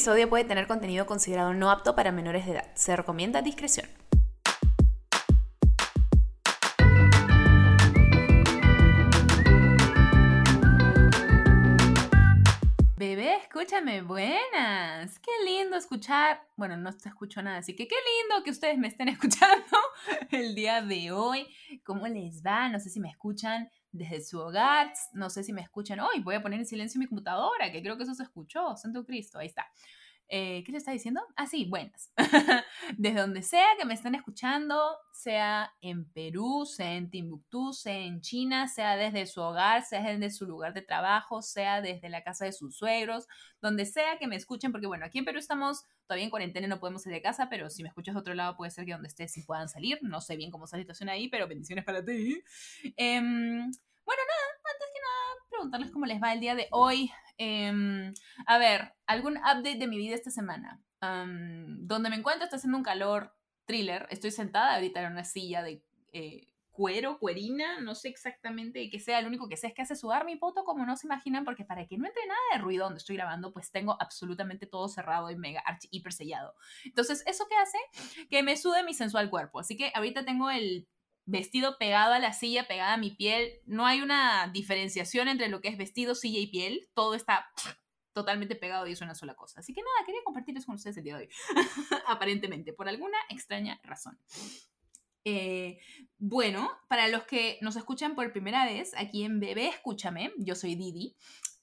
episodio puede tener contenido considerado no apto para menores de edad. Se recomienda discreción. Bebé, escúchame, buenas. Qué lindo escuchar. Bueno, no te escucho nada, así que qué lindo que ustedes me estén escuchando el día de hoy. ¿Cómo les va? No sé si me escuchan desde su hogar, no sé si me escuchan hoy. Voy a poner en silencio mi computadora, que creo que eso se escuchó. Santo Cristo, ahí está. Eh, ¿Qué le está diciendo? Ah, sí, buenas. Desde donde sea que me estén escuchando, sea en Perú, sea en Timbuktu, sea en China, sea desde su hogar, sea desde su lugar de trabajo, sea desde la casa de sus suegros, donde sea que me escuchen, porque bueno, aquí en Perú estamos todavía en cuarentena, no podemos salir de casa, pero si me escuchas de otro lado puede ser que donde estés sí puedan salir. No sé bien cómo está la situación ahí, pero bendiciones para ti. Em, bueno, nada, antes que nada, preguntarles cómo les va el día de hoy. Em, a ver, algún update de mi vida esta semana. donde me encuentro está haciendo un calor thriller. Estoy sentada ahorita en una silla de eh, cuero, cuerina, no sé exactamente qué sea. Lo único que sé es que hace sudar mi poto como no se imaginan, porque para que no entre nada de ruido donde estoy grabando, pues tengo absolutamente todo cerrado y mega archi hiper sellado. Entonces, ¿eso qué hace? Que me sude mi sensual cuerpo. Así que ahorita tengo el vestido pegado a la silla, pegada a mi piel. No hay una diferenciación entre lo que es vestido, silla y piel. Todo está totalmente pegado y es una sola cosa. Así que nada, quería compartirles con ustedes el día de hoy. Aparentemente, por alguna extraña razón. Eh, bueno, para los que nos escuchan por primera vez, aquí en Bebé Escúchame, yo soy Didi.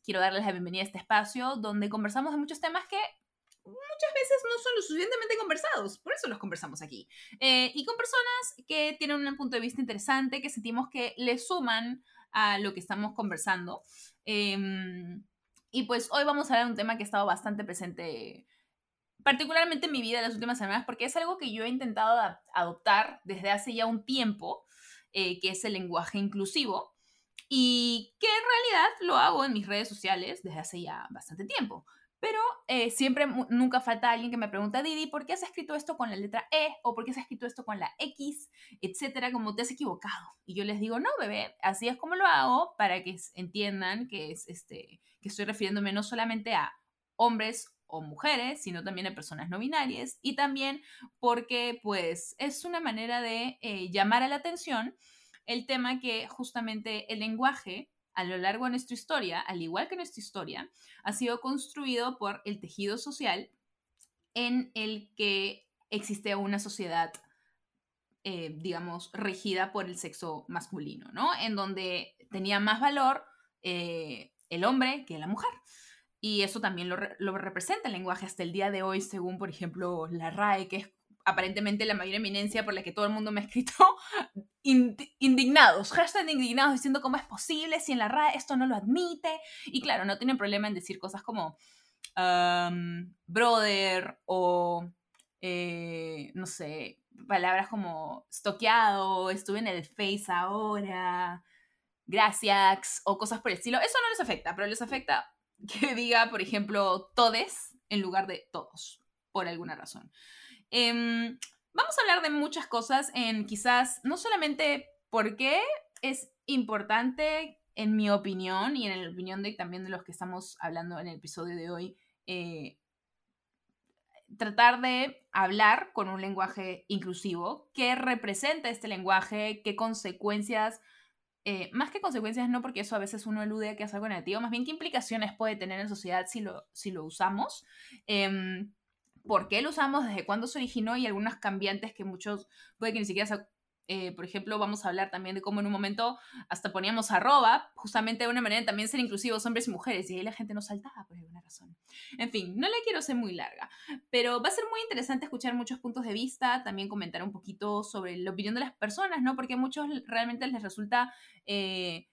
Quiero darles la bienvenida a este espacio donde conversamos de muchos temas que muchas veces no son lo suficientemente conversados, por eso los conversamos aquí. Eh, y con personas que tienen un punto de vista interesante, que sentimos que le suman a lo que estamos conversando. Em, y pues hoy vamos a hablar de un tema que ha estado bastante presente, particularmente en mi vida las últimas semanas, porque es algo que yo he intentado adoptar desde hace ya un tiempo, eh, que es el lenguaje inclusivo, y que en realidad lo hago en mis redes sociales desde hace ya bastante tiempo. Pero eh, siempre, nunca falta alguien que me pregunta, Didi, ¿por qué has escrito esto con la letra E? ¿O por qué has escrito esto con la X? Etcétera, como te has equivocado. Y yo les digo, no, bebé, así es como lo hago para que entiendan que, es, este, que estoy refiriéndome no solamente a hombres o mujeres, sino también a personas no binarias. Y también porque, pues, es una manera de eh, llamar a la atención el tema que justamente el lenguaje a lo largo de nuestra historia, al igual que nuestra historia, ha sido construido por el tejido social en el que existe una sociedad, eh, digamos, regida por el sexo masculino, ¿no? En donde tenía más valor eh, el hombre que la mujer. Y eso también lo, lo, representa el lenguaje hasta el día de hoy, según, por ejemplo, la RAE, que es aparentemente la mayor eminencia por la que todo el mundo me ha escrito, indignados, hashtag indignados, diciendo cómo es posible si en la RAE esto no lo admite. Y claro, no tienen problema en decir cosas como brother o, eh, no sé, palabras como stoqueado, estuve en el Face ahora, gracias, o cosas por el estilo. Eso no les afecta, pero les afecta que diga, por ejemplo, todes en lugar de todos, por alguna razón. Em, vamos a hablar de muchas cosas en quizás no solamente por qué es importante, en mi opinión y en la opinión de, también de los que estamos hablando en el episodio de hoy, eh, tratar de hablar con un lenguaje inclusivo, qué representa este lenguaje, qué consecuencias, eh, más que consecuencias, no porque eso a veces uno elude que es algo negativo, más bien qué implicaciones puede tener en sociedad si lo, si lo usamos. Em, por qué lo usamos, desde cuándo se originó y algunas cambiantes que muchos puede que ni siquiera eh, por ejemplo, vamos a hablar también de cómo en un momento hasta poníamos arroba, justamente de una manera de también ser inclusivos hombres y mujeres, y ahí la gente nos saltaba por alguna razón. En fin, no la quiero ser muy larga, pero va a ser muy interesante escuchar muchos puntos de vista, también comentar un poquito sobre la opinión de las personas, ¿no? Porque a muchos realmente les resulta eh,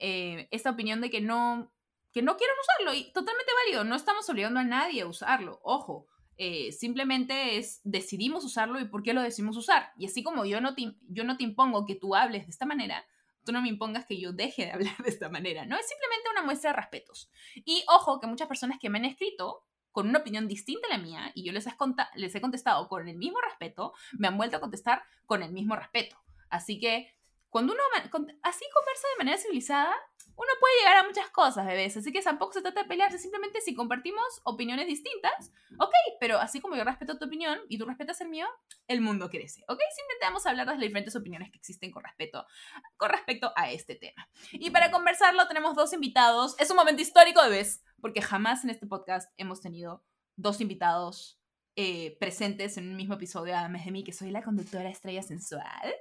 eh, esta opinión de que no, que no quieren usarlo, y totalmente válido, no estamos obligando a nadie a usarlo, ojo eh, simplemente es decidimos usarlo y por qué lo decidimos usar. Y así como yo no, te, yo no te impongo que tú hables de esta manera, tú no me impongas que yo deje de hablar de esta manera, ¿no? Es simplemente una muestra de respetos. Y ojo que muchas personas que me han escrito con una opinión distinta a la mía y yo les, les he contestado con el mismo respeto, me han vuelto a contestar con el mismo respeto. Así que cuando uno así conversa de manera civilizada, uno puede llegar a muchas cosas, bebés. Así que tampoco se trata de pelearse, simplemente si compartimos opiniones distintas, ok, pero así como yo respeto tu opinión y tú respetas el mío, el mundo crece, ok. Simplemente vamos a hablar de las diferentes opiniones que existen con respecto, con respecto a este tema. Y para conversarlo tenemos dos invitados. Es un momento histórico, bebés, porque jamás en este podcast hemos tenido dos invitados eh, presentes en un mismo episodio, además de mí, que soy la conductora estrella sensual.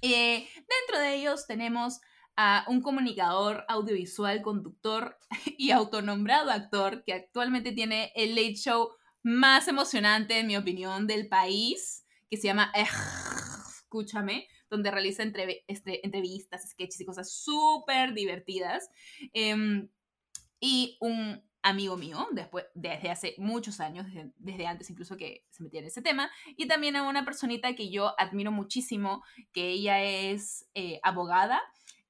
Eh, dentro de ellos tenemos a un comunicador audiovisual, conductor y autonombrado actor que actualmente tiene el late show más emocionante, en mi opinión, del país, que se llama Escúchame, donde realiza este, entrevistas, sketches y cosas súper divertidas. Em, y un amigo mío, después, desde hace muchos años, desde, antes incluso que se metía en ese tema, y también a una personita que yo admiro muchísimo, que ella es eh, abogada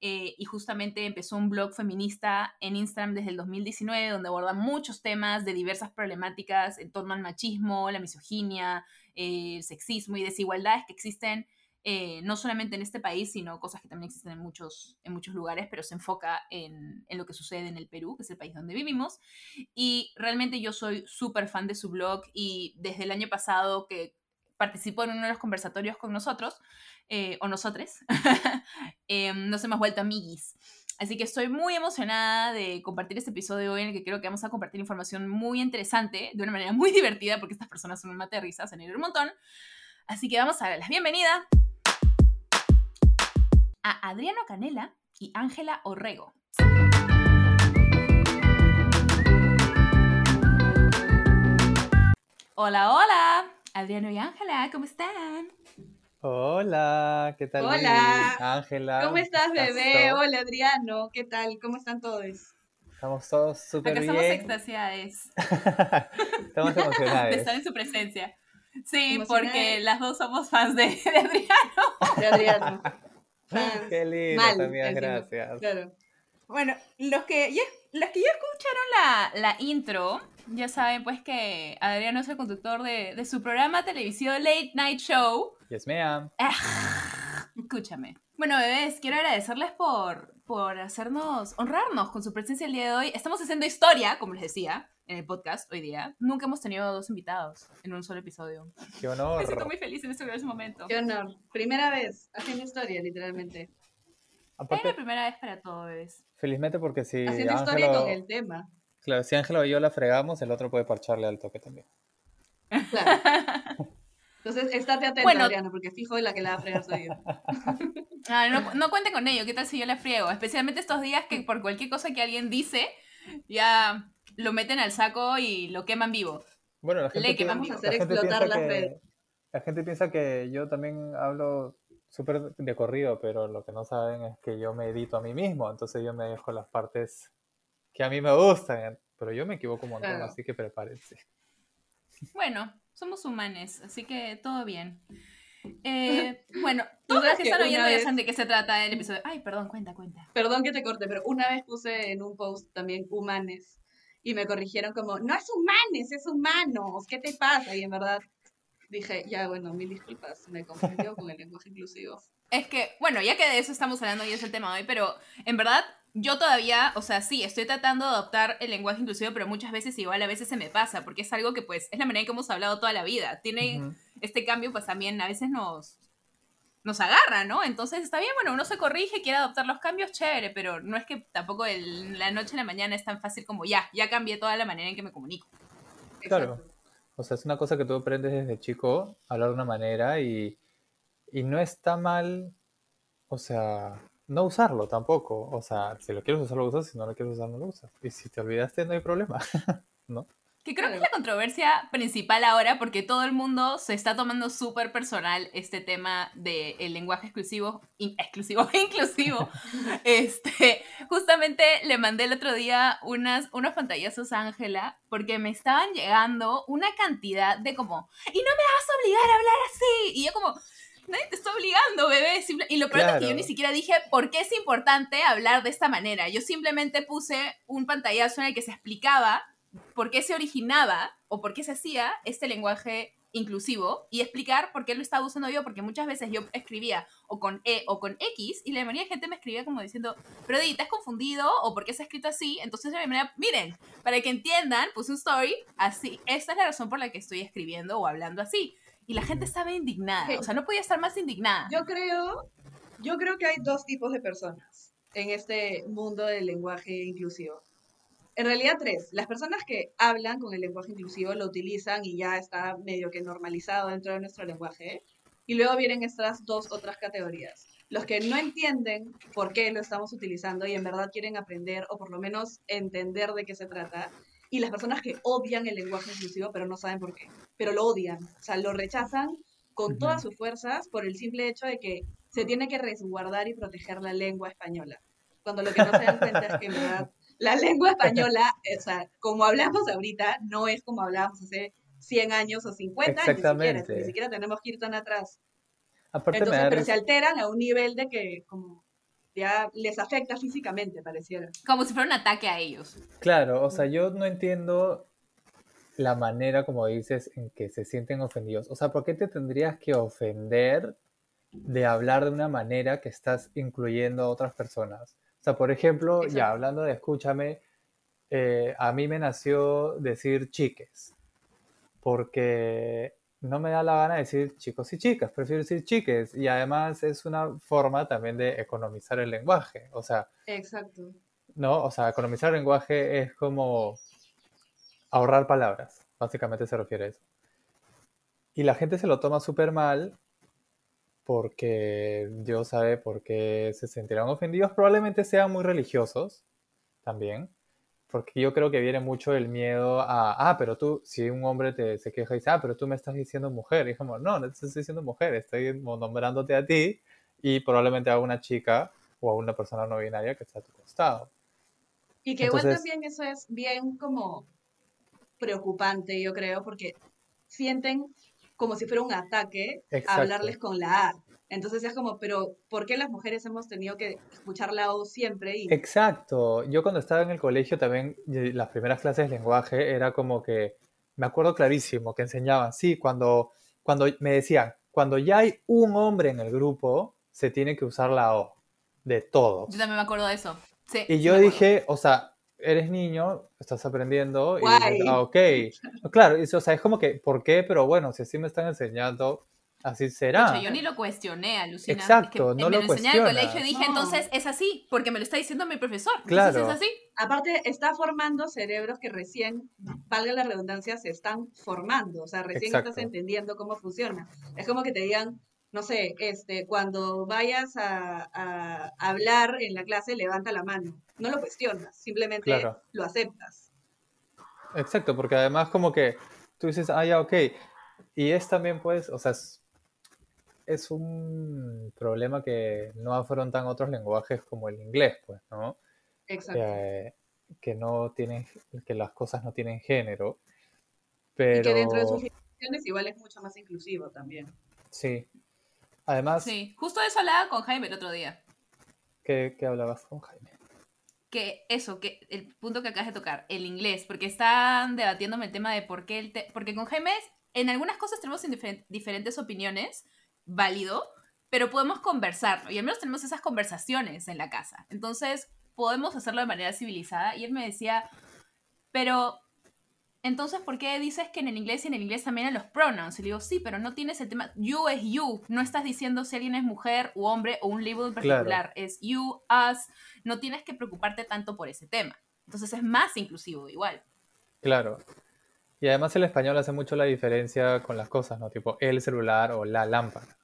eh, y justamente empezó un blog feminista en Instagram desde el 2019 donde aborda muchos temas de diversas problemáticas en torno al machismo, la misoginia, eh, el sexismo y desigualdades que existen eh, no solamente en este país, sino cosas que también existen en muchos, en muchos lugares, pero se enfoca en, en lo que sucede en el Perú, que es el país donde vivimos. Y realmente yo soy súper fan de su blog y desde el año pasado que participó en uno de los conversatorios con nosotros, eh, o nosotres, em, nos hemos vuelto amiguis. Así que estoy muy emocionada de compartir este episodio hoy en el que creo que vamos a compartir información muy interesante, de una manera muy divertida, porque estas personas son un mate de risas, en un montón. Así que vamos a darles bienvenida a Adriano Canela y Ángela Orrego. Hola, hola. Adriano y Ángela, ¿cómo están? Hola, ¿qué tal? Hola. Ángela. ¿Cómo estás, bebé? Hola, Adriano. ¿Qué tal? ¿Cómo están todos? Estamos todos súper bien. Estamos extasiadas. estamos emocionados. De estar en su presencia. Sí, porque las dos somos fans de, Adriano. De Adriano. Qué lindo, Mal, gracias. Claro. Bueno, los que ya, los que ya escucharon la, la intro, ya saben pues que Adriano es el conductor de, de su programa televisivo Late Night Show, Yes, ma'am. escúchame. Bueno, bebés, quiero agradecerles por, por hacernos, honrarnos con su presencia el día de hoy. Estamos haciendo historia, como les decía, en el podcast hoy día. Nunca hemos tenido dos invitados en un solo episodio. Qué honor. Me siento muy feliz en este momento. Qué honor. Primera vez haciendo historia, literalmente. es la primera vez para todo, bebés. Felizmente porque si Haciendo historia con el tema. Claro, si Ángelo y yo la fregamos, el otro puede parcharle al toque también. Claro. Entonces, estate atento, Adriano, porque fijo la que la va a fregar soy yo. Ah, no, no cuente con ello, ¿qué tal si yo la friego? Especialmente estos días que por cualquier cosa que alguien dice, ya lo meten al saco y lo queman vivo. Bueno, la gente, que vamos a hacer explotar la red. La gente piensa que yo también hablo súper de corrido, pero lo que no saben es que yo me edito a mí mismo, entonces yo me dejo las partes que a mí me gustan, pero yo me equivoco un montón, así que prepárense. Bueno, somos humanos, así que todo bien. Eh, bueno, todos los que están oyendo ya saben de qué se trata el episodio. Ay, perdón, cuenta, cuenta. Perdón que te corte, pero una vez puse en un post también humanes y me corrigieron como, no es humanes, es humanos, ¿qué te pasa? Y en verdad dije, ya, bueno, mil disculpas, me confundió con el lenguaje inclusivo. Es que, bueno, ya que de eso estamos hablando y es el tema de hoy, pero en verdad yo todavía, o sea, sí, estoy tratando de adoptar el lenguaje inclusivo, pero muchas veces igual a veces se me pasa, porque es algo que pues es la manera en que hemos hablado toda la vida. Tiene este cambio pues también a veces nos nos agarra, ¿no? Entonces está bien, bueno, uno se corrige, quiere adoptar los cambios, chévere, pero no es que tampoco el, la noche a la mañana es tan fácil como ya, ya cambié toda la manera en que me comunico. Claro. O sea, es una cosa que tú aprendes desde chico, hablar de una manera y, y no está mal, o sea, no usarlo tampoco. O sea, si lo quieres usar, lo usas, si no lo quieres usar, no lo usas. Y si te olvidaste, no hay problema, ¿no? Que creo que es la controversia principal ahora, porque todo el mundo se está tomando súper personal este tema del lenguaje exclusivo, exclusivo inclusivo. este, justamente le mandé el otro día unas, unos pantallazos a Ángela, porque me estaban llegando una cantidad de como, y no me vas a obligar a hablar así. Y yo como, nadie te está obligando, bebé. y lo peor es que yo ni siquiera dije por qué es importante hablar de esta manera. Yo simplemente puse un pantallazo en el que se explicaba por qué se originaba o por qué se hacía este lenguaje inclusivo y explicar por qué lo estaba usando yo, porque muchas veces yo escribía o con E o con X y la mayoría de gente me escribía como diciendo, pero Di, ¿te has confundido? ¿O por qué se ha escrito así? Entonces, de manera, miren, para que entiendan, puse un story así, esta es la razón por la que estoy escribiendo o hablando así. Y la gente estaba indignada, o sea, no podía estar más indignada. Yo creo, yo creo que hay dos tipos de personas en este mundo del lenguaje inclusivo. En realidad tres. Las personas que hablan con el lenguaje inclusivo lo utilizan y ya está medio que normalizado dentro de nuestro lenguaje. Y luego vienen estas dos otras categorías. Los que no entienden por qué lo estamos utilizando y en verdad quieren aprender o por lo menos entender de qué se trata. Y las personas que odian el lenguaje inclusivo pero no saben por qué. Pero lo odian. O sea, lo rechazan con todas sus fuerzas por el simple hecho de que se tiene que resguardar y proteger la lengua española. Cuando lo que no se dan cuenta es que en verdad la lengua española, o sea, como hablamos ahorita, no es como hablábamos hace 100 años o 50 años, ni siquiera, ni siquiera tenemos que ir tan atrás. Entonces, pero se alteran a un nivel de que como ya les afecta físicamente, pareciera. Como si fuera un ataque a ellos. Claro, o sea, yo no entiendo la manera, como dices, en que se sienten ofendidos. O sea, ¿por qué te tendrías que ofender de hablar de una manera que estás incluyendo a otras personas? O sea, por ejemplo, ya hablando de escúchame, eh, a mí me nació decir chiques, porque no me da la gana de decir chicos y chicas, prefiero decir chiques. Y además es una forma también de economizar el lenguaje. O sea, Exacto. ¿no? O sea, economizar el lenguaje es como ahorrar palabras, básicamente se refiere a eso. Y la gente se lo toma súper mal porque Dios sabe por qué se sentirán ofendidos. Probablemente sean muy religiosos también, porque yo creo que viene mucho el miedo a, ah, pero tú, si un hombre te, se queja y dice, ah, pero tú me estás diciendo mujer, y como, no, no te estoy diciendo mujer, estoy nombrándote a ti y probablemente a una chica o a una persona no binaria que está a tu costado. Y que igual también eso es bien como preocupante, yo creo, porque sienten como si fuera un ataque hablarles con la A. Entonces es como, pero ¿por qué las mujeres hemos tenido que escuchar la O siempre? Y... Exacto. Yo cuando estaba en el colegio también, las primeras clases de lenguaje era como que, me acuerdo clarísimo, que enseñaban, sí, cuando, cuando me decían, cuando ya hay un hombre en el grupo, se tiene que usar la O, de todos. Yo también me acuerdo de eso. Sí, y yo dije, o sea, eres niño, estás aprendiendo y ah, ok. Claro, o sea, es como que, ¿por qué? Pero bueno, si así me están enseñando, así será. yo ni lo cuestioné, alucina. Exacto, no me lo cuestioné. en el colegio y dije, entonces es así, porque me lo está diciendo mi profesor. Claro. Entonces es así. Aparte, está formando cerebros que recién, valga la redundancia, se están formando. O sea, recién estás entendiendo cómo funciona. Es como que te digan, no sé, este, cuando vayas a, hablar en la clase, levanta la mano. No lo cuestionas, simplemente lo aceptas. Exacto, porque además como que tú dices, ah, ya, ok. Y es también, pues, o sea, es, un problema que no afrontan otros lenguajes como el inglés, pues, ¿no? Exacto. que no tienen, que las cosas no tienen género. Pero... Y que dentro de sus definiciones igual es mucho más inclusivo también. Sí, Además. Sí, justo eso hablaba con Jaime el otro día. ¿Qué, hablabas con Jaime? Que eso, que el punto que acabas de tocar, el inglés, porque están debatiéndome el tema de por qué el. porque con Jaime, en algunas cosas tenemos diferentes opiniones, válido, pero podemos conversarlo y al menos tenemos esas conversaciones en la casa. Entonces, podemos hacerlo de manera civilizada. Y él me decía, pero entonces, ¿por qué dices que en el inglés y en el inglés también en los pronouns? Y le digo, sí, pero no tienes el tema. You es you. No estás diciendo si alguien es mujer u hombre o un label en particular. Es you, us. No tienes que preocuparte tanto por ese tema. Entonces es más inclusivo igual. Claro. Y además el español hace mucho la diferencia con las cosas, ¿no? Tipo el celular o la lámpara.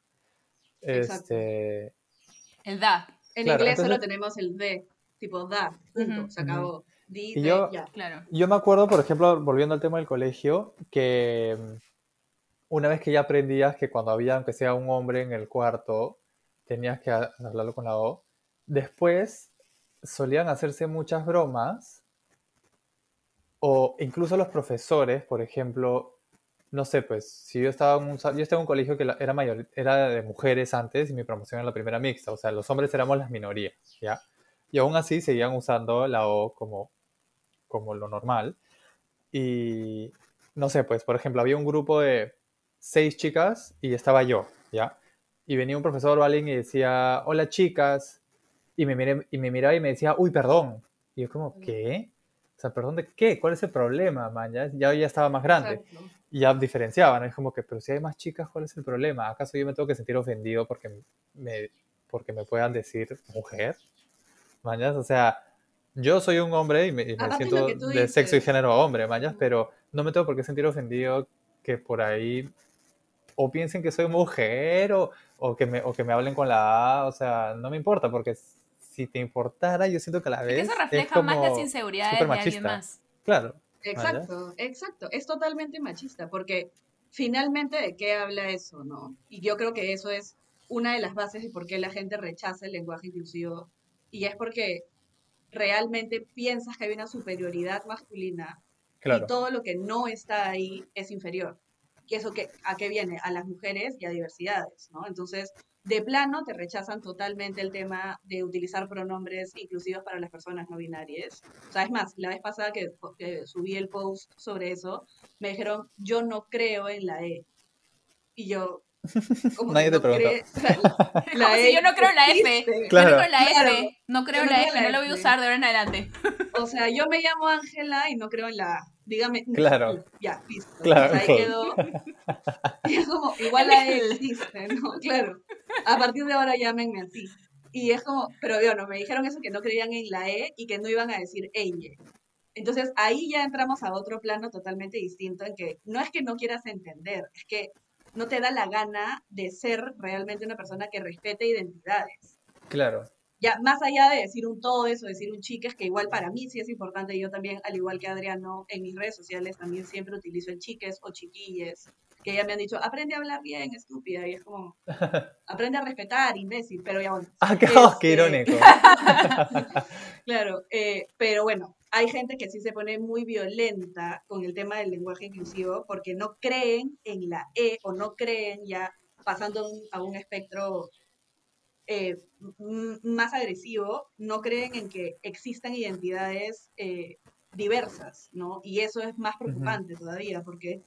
Este... El da. En inglés solo tenemos el de, tipo da, punto, se acabó yo, claro. yo me acuerdo, por ejemplo, volviendo al tema del colegio, que mm, una vez que ya aprendías que cuando había, aunque sea un hombre en el cuarto, tenías que hablarlo con la O, después solían hacerse muchas bromas, o incluso los profesores, por ejemplo, no sé, pues, si yo estaba en un, yo estaba en un colegio que era mayor, era de mujeres antes y mi promoción era la primera mixta, o sea, los hombres éramos las minorías, ¿ya? Y aún así seguían usando la O como como lo normal. Y no sé, pues por ejemplo, había un grupo de, seis chicas y estaba yo, ¿ya? Y venía un profesor o alguien y decía, hola chicas, y me, miré, y me miraba y me decía, uy, perdón. Y yo como, ¿qué? O sea, ¿perdón de qué? ¿Cuál es el problema, man? Ya, ya, ya estaba más grande. Exacto. Y ya diferenciaban, es como que, pero si hay más chicas, ¿cuál es el problema? ¿Acaso yo me tengo que sentir ofendido porque me, porque me puedan decir mujer? ¿Mañas? O sea, yo soy un hombre y me, y me siento de sexo y género hombre, ¿mañas? Pero no me tengo por qué sentir ofendido que por ahí o piensen que soy mujer o, o, que, me, o que me hablen con la A, o sea, no me importa porque si te importara, yo siento que a la Es vez que eso es refleja más las como inseguridades de alguien machista. más. Claro, Exacto, exacto. Es totalmente machista, porque finalmente de qué habla eso, ¿no? Y yo creo que eso es una de las bases de por qué la gente rechaza el lenguaje inclusivo. Y es porque realmente piensas que hay una superioridad masculina claro. y todo lo que no está ahí es inferior. ¿Y eso que, a qué viene? A las mujeres y a diversidades, ¿no? Entonces, de plano te rechazan totalmente el tema de utilizar pronombres inclusivos para las personas no binarias. O sea, es más, la vez pasada que, que subí el post sobre eso, me dijeron, yo no creo en la E. Y yo, como Nadie te no preguntó. cree- la- como si E yo no creo en la F. Claro. Yo no creo en la Claro. F. No creo Yo en no la creo F. en No la lo voy a usar de ahora en adelante. O sea, yo me llamo Ángela y no creo en la A. Dígame. Claro. Ya, listo. Claro. Ahí quedó. Y es como, igual la E existe, ¿no? Claro. A partir de ahora llámenme así. Y es como, pero yo no, me dijeron eso que no creían en la E y que no iban a decir ella. Entonces ahí ya entramos a otro plano totalmente distinto en que no es que no quieras entender, es que no te da la gana de ser realmente una persona que respete identidades Claro. Ya más allá de decir un todo eso, decir un chiques, que igual para mí sí es importante, yo también, al igual que Adriano, en mis redes sociales también siempre utilizo el chiques o chiquilles, que ya me han dicho, aprende a hablar bien, estúpida, y es como, aprende a respetar, imbécil, pero ya bueno. Ah, qué, oh, qué Este, irónico. Claro, eh, pero bueno, hay gente que sí se pone muy violenta con el tema del lenguaje inclusivo porque no creen en la E o no creen ya pasando a un espectro eh, más agresivo, no creen en que existan identidades eh, diversas, ¿no? Y eso es más preocupante todavía porque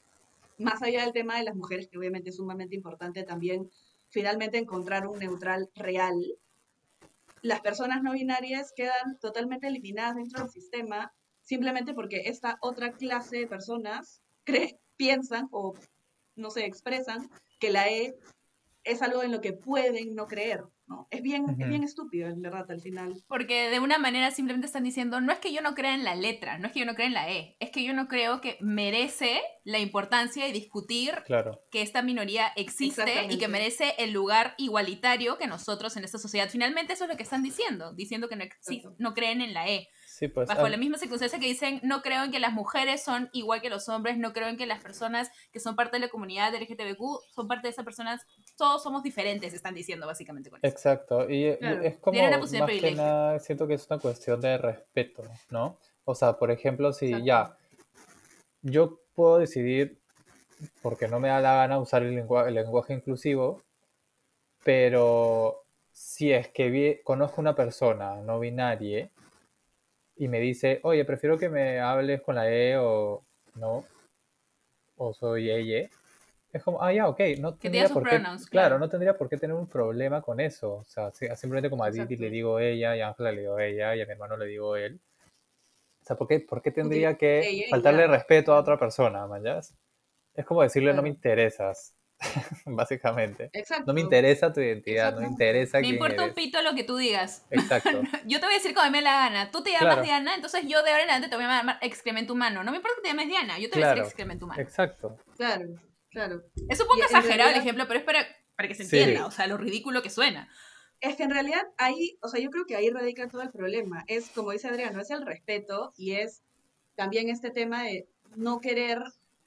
más allá del tema de las mujeres, que obviamente es sumamente importante también finalmente encontrar un neutral real, las personas no binarias quedan totalmente eliminadas dentro del sistema simplemente porque esta otra clase de personas cree, piensan o no se expresan que la E es algo en lo que pueden no creer, ¿no? Es bien, es Ujú. bien estúpido, en verdad, al final. Porque de una manera simplemente están diciendo, no es que yo no crea en la letra, no es que yo no crea en la E, es que yo no creo que merece la importancia de discutir Claro. que esta minoría existe y que merece el lugar igualitario que nosotros en esta sociedad. Finalmente eso es lo que están diciendo, diciendo que no, no creen en la E. Sí, pues. Bajo ah, la misma circunstancia que dicen, no creo en que las mujeres son igual que los hombres, no creo en que las personas que son parte de la comunidad LGTBQ son parte de esas personas, todos somos diferentes, están diciendo básicamente con eso. Exacto, y Claro, es como más que nada, siento que es una cuestión de respeto, ¿no? O sea, por ejemplo, si Exacto. ya yo puedo decidir, porque no me da la gana usar el lenguaje inclusivo, pero si es que vi- conozco una persona no binaria y me dice, oye, prefiero que me hables con la E o no, o soy ella, es como, ah, ya, ok, no tendría por qué, pronouns, claro, claro. no tendría por qué tener un problema con eso, o sea, si- simplemente como a Didi Exacto. le digo ella, y a Ángela le digo ella, y a mi hermano le digo él, o sea, ¿por qué, por qué tendría que ella faltarle ya. respeto a otra persona, ¿mayas? Es como decirle, no me Claro. interesas, básicamente. Exacto. No me interesa tu identidad, no me Exacto. interesa Me quién importa un eres. pito lo que tú digas. Exacto, Yo te voy a decir como me la gana. Tú te llamas Claro. Diana, entonces yo de ahora en adelante te voy a llamar excremento humano. No me importa que te llames Diana, yo te voy a decir Claro. excremento humano. exacto. Claro, claro. Es un poco Y exagerado el ejemplo, pero es para, para que se Sí. entienda, o sea, lo ridículo que suena. Es que en realidad ahí, o sea, yo creo que ahí radica todo el problema. Es, como dice Adriano, es el respeto y es también este tema de no querer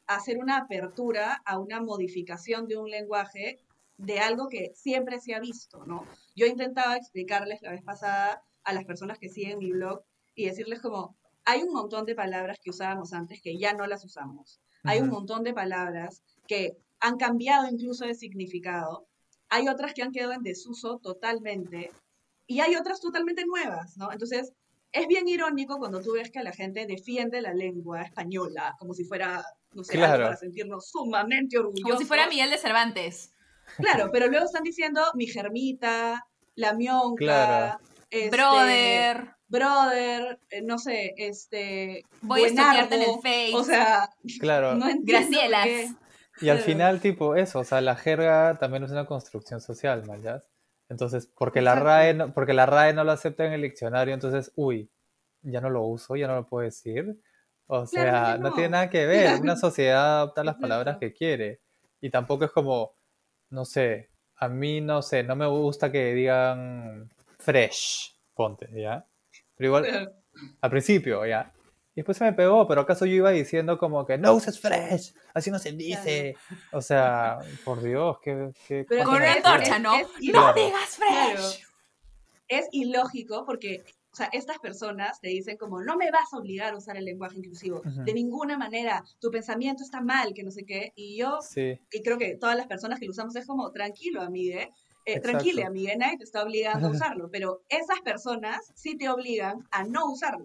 hacer una apertura a una modificación de un lenguaje de algo que siempre se ha visto, ¿no? Yo intentaba explicarles la vez pasada a las personas que siguen mi blog y decirles como, hay un montón de palabras que usábamos antes que ya no las usamos. Hay un montón de palabras que han cambiado incluso de significado. Hay otras que han quedado en desuso totalmente y hay otras totalmente nuevas, ¿no? Entonces, es bien irónico cuando tú ves que la gente defiende la lengua española como si fuera no sé, algo Claro. para sentirnos sumamente orgullosos. Como si fuera Miguel de Cervantes. Claro, pero luego están diciendo mi germita, la mionca, Claro. este, Brother. brother, eh, no sé, este, Voy a estudiarte en el buenardo. Face. O sea, Claro. no entiendo por Gracielas. qué. Y al Claro. final, tipo, eso, o sea, la jerga también es una construcción social. ¿ya? Entonces, porque la. RAE no, porque la RAE no lo acepta en el diccionario, entonces, uy, ya no lo uso, ya no lo puedo decir. O sea, Claramente no no. tiene nada que ver. Una sociedad adopta las palabras que quiere. Y tampoco es como, no sé, a mí no sé, no me gusta que digan fresh, ponte, ¿ya? Pero igual, Claro. al principio, ya. Y después se me pegó, pero acaso yo iba diciendo como que no uses fresh, así no se dice. O sea, por Dios, qué, qué Pero Con una es- antorcha. ¿no? es- ¡No Claro. digas Claro. fresh! es ilógico porque, o sea, estas personas te dicen como, no me vas a obligar a usar el lenguaje inclusivo, Ujú. de ninguna manera, tu pensamiento está mal, que no sé qué, y yo, Sí, y creo que todas las personas que lo usamos es como, tranquilo, amigue, eh, Exacto. tranquile, amigue, nadie te está obligando a usarlo, pero esas personas sí te obligan a no usarlo,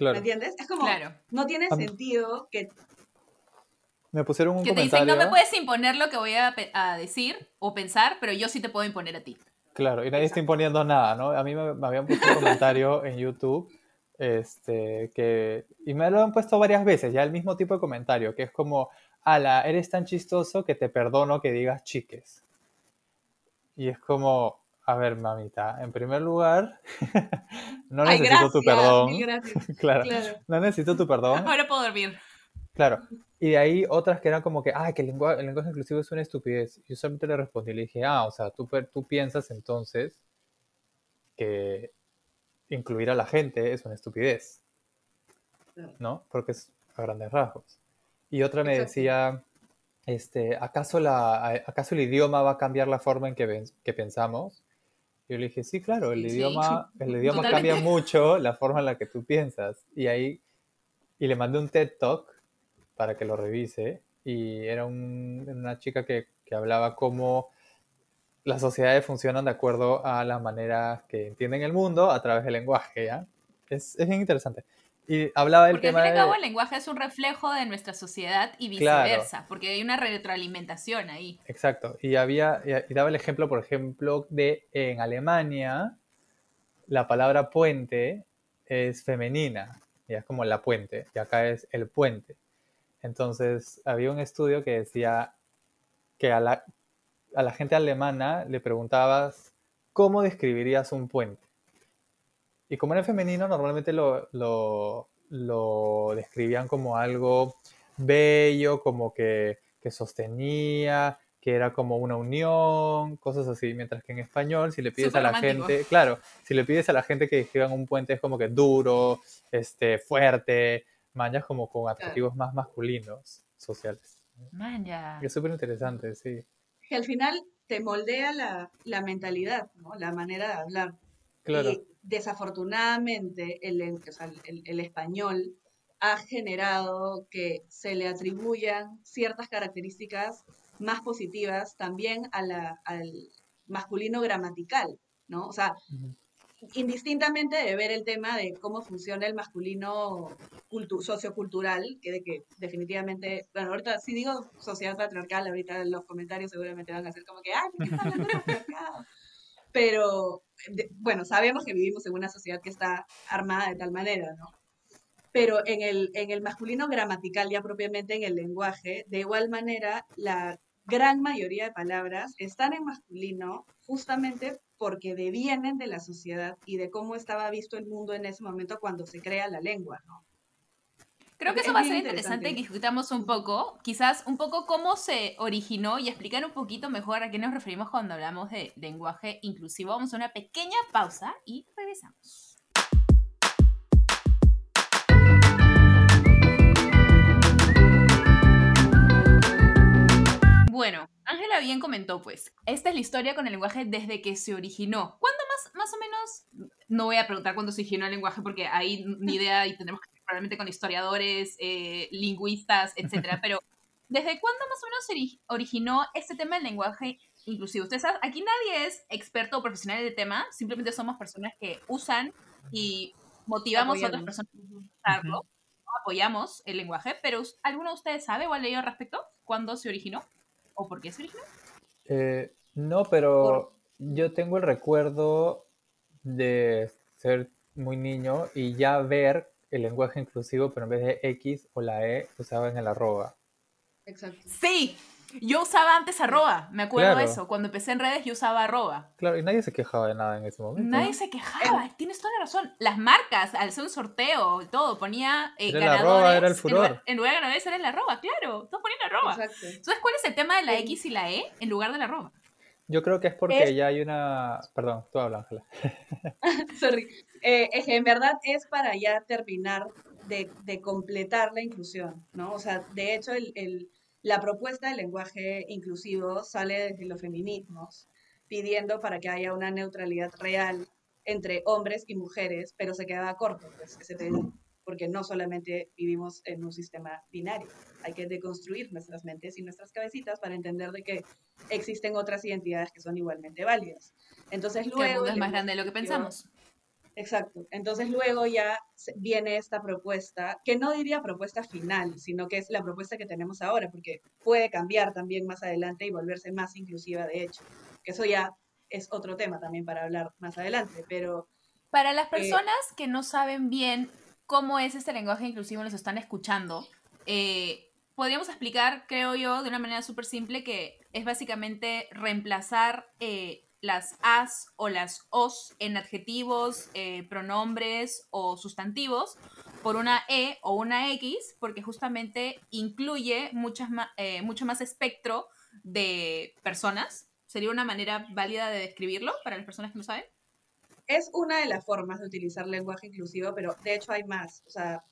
¿me entiendes? Es como, Claro. no tiene sentido que, Me pusieron un Que te dicen, no me puedes imponer lo que voy a, decir o pensar, pero yo sí te puedo imponer a ti. Claro, y nadie está imponiendo nada, ¿no? A mí me, me habían puesto un comentario en YouTube, este, que, y me lo han puesto varias veces, ya el mismo tipo de comentario, que es como, ala, eres tan chistoso que te perdono que digas chiques. Y es como, a ver, mamita, en primer lugar, no ay, necesito gracias, tu perdón, claro, claro. no necesito tu perdón, Ahora puedo dormir. Claro. Y de ahí otras que eran como que, ah, que el lenguaje, el lenguaje inclusivo es una estupidez. Yo solamente le respondí, le dije, ah, o sea, tú, tú piensas entonces que incluir a la gente es una estupidez. ¿no? Porque es a grandes rasgos. Y otra me Exacto. decía, este, ¿acaso, la, ¿acaso el idioma va a cambiar la forma en que, que pensamos? Yo le dije, sí, claro, el sí. idioma, el idioma Totalmente. cambia mucho la forma en la que tú piensas. Y ahí, y le mandé un TED Talk para que lo revise. Y era un- una chica que, que hablaba cómo las sociedades funcionan de acuerdo a la manera que entienden el mundo a través del lenguaje, ¿ya? Es, es bien interesante. Y hablaba del Porque al tema fin y al de... cabo el lenguaje es un reflejo de nuestra sociedad y Claro. viceversa, porque hay una retroalimentación ahí. Exacto. Y había, y y daba el ejemplo, por ejemplo, de en Alemania la palabra puente es femenina, ya es como la puente, y acá es el puente. Entonces, había un estudio que decía que a la, a la gente alemana le preguntabas cómo describirías un puente. Y como era femenino, normalmente lo, lo, lo describían como algo bello, como que, que sostenía, que era como una unión, cosas así. Mientras que en español, si le pides a la romántico. gente, claro, si le pides a la gente que describan un puente es como que duro, este, fuerte, manchas como con adjetivos más masculinos, sociales. Man, ya. Es súper interesante, sí. que al final te moldea la, la mentalidad, ¿no? La manera de hablar. Claro. Y desafortunadamente el, o sea, el- el español ha generado que se le atribuyan ciertas características más positivas también a la- al masculino gramatical, ¿no? O sea, indistintamente de ver el tema de cómo funciona el masculino cultu- sociocultural, que de que definitivamente, bueno, ahorita si digo sociedad patriarcal, ahorita en los comentarios seguramente van a ser como que, ay, ¿por qué está hablando patriarcado? Pero, bueno, sabemos que vivimos en una sociedad que está armada de tal manera, ¿no? Pero en el, en el masculino gramatical, ya propiamente en el lenguaje, de igual manera, la gran mayoría de palabras están en masculino justamente porque devienen de la sociedad y de cómo estaba visto el mundo en ese momento cuando se crea la lengua, ¿no? Creo que Es eso va a ser interesante que interesante. discutamos un poco, quizás un poco cómo se originó y explicar un poquito mejor a qué nos referimos cuando hablamos de lenguaje inclusivo. Vamos a una pequeña pausa y regresamos. Bueno, Ángela bien comentó, pues, esta es la historia con el lenguaje desde que se originó. ¿Cuándo más, más o menos? No voy a preguntar cuándo se originó el lenguaje porque ahí ni idea y tenemos que probablemente con historiadores, eh, lingüistas, etcétera. Pero, ¿desde cuándo más o menos se ori- originó este tema del lenguaje inclusivo? Ustedes saben, aquí nadie es experto o profesional del tema, simplemente somos personas que usan y motivamos a otras personas a usarlo, apoyamos el lenguaje, pero ¿alguno de ustedes sabe o ha leído al respecto? ¿Cuándo se originó? ¿O por qué se originó? Eh, no, pero yo tengo el recuerdo de ser muy niño y ya ver el lenguaje inclusivo, pero en vez de X o la E, usaban el arroba. Exacto. Sí, yo usaba antes arroba, me acuerdo Claro. eso. Cuando empecé en redes yo usaba arroba. Claro, y nadie se quejaba de nada en ese momento. Nadie se quejaba, tienes toda la razón. Las marcas, al hacer un sorteo y todo, ponía eh, Era el ganadores. arroba, era el en furor. lugar- En lugar de ganadores era el arroba, claro. Todos ponían arroba. Exacto. Entonces, ¿cuál es el tema de la Sí. X y la E en lugar de la arroba? Yo creo que es porque Es- ya hay una... Perdón, tú habla, Ángela. Sorry. Eh, es que en verdad es para ya terminar de, de completar la inclusión, ¿no? O sea, de hecho, el, el- la propuesta del lenguaje inclusivo sale desde los feminismos, pidiendo para que haya una neutralidad real entre hombres y mujeres, pero se quedaba corto pues, ese pedido, porque no solamente vivimos en un sistema binario, hay que deconstruir nuestras mentes y nuestras cabecitas para entender de que existen otras identidades que son igualmente válidas. Entonces Que el luego... mundo es más grande de lo que pensamos. Exacto. Entonces luego ya viene esta propuesta, que no diría propuesta final, sino que es la propuesta que tenemos ahora, porque puede cambiar también más adelante y volverse más inclusiva de hecho. Que eso ya es otro tema también para hablar más adelante, pero Para las Eh, personas que no saben bien cómo es este lenguaje inclusivo nos están escuchando, eh, podríamos explicar, creo yo, de una manera súper simple, que es básicamente reemplazar eh, las as o las os en adjetivos, eh, pronombres o sustantivos por una e o una x, porque justamente incluye muchas eh, mucho más espectro de personas. ¿Sería una manera válida de describirlo para las personas que no saben? Es una de las formas de utilizar lenguaje inclusivo, pero de hecho hay más. O sea.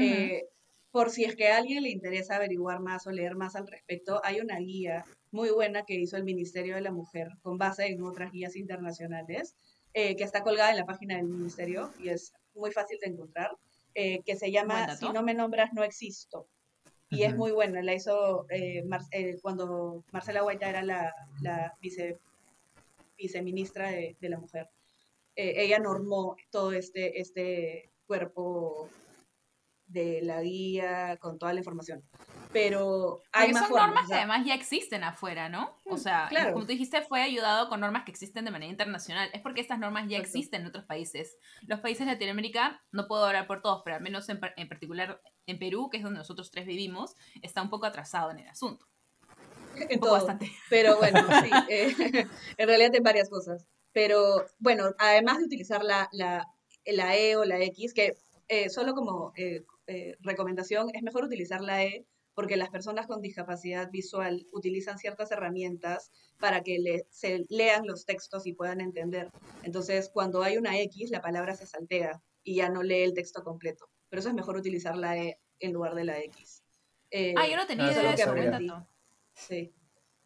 Eh, por si es que a alguien le interesa averiguar más o leer más al respecto, hay una guía muy buena que hizo el Ministerio de la Mujer con base en otras guías internacionales, eh, que está colgada en la página del Ministerio y es muy fácil de encontrar, eh, que se llama. Si no me nombras, no existo. Y es muy buena, la hizo eh, Mar- cuando Marcela Guaita era la, la vice, viceministra de, de la Mujer. Eh, ella normó todo este, este cuerpo de la guía con toda la información. Pero hay más son formas, normas o que además ya existen afuera, ¿no? O Mm, sea, claro. como tú dijiste, fue ayudado con normas que existen de manera internacional. Es porque estas normas ya Exacto. existen en otros países. Los países de Latinoamérica, no puedo hablar por todos, pero al menos en, en particular en Perú, que es donde nosotros tres vivimos, está un poco atrasado en el asunto. en todo. bastante. Pero bueno, sí, eh, en realidad en varias cosas. Pero bueno, además de utilizar la, la, la E o la X, que eh, solo como eh, eh, recomendación, es mejor utilizar la E porque las personas con discapacidad visual utilizan ciertas herramientas para que le- se lean los textos y puedan entender. Entonces, cuando hay una X, la palabra se saltea y ya no lee el texto completo. Pero eso es mejor utilizar la E en lugar de la X. Eh, Ah, yo no tenía idea de eso, dato. Sí.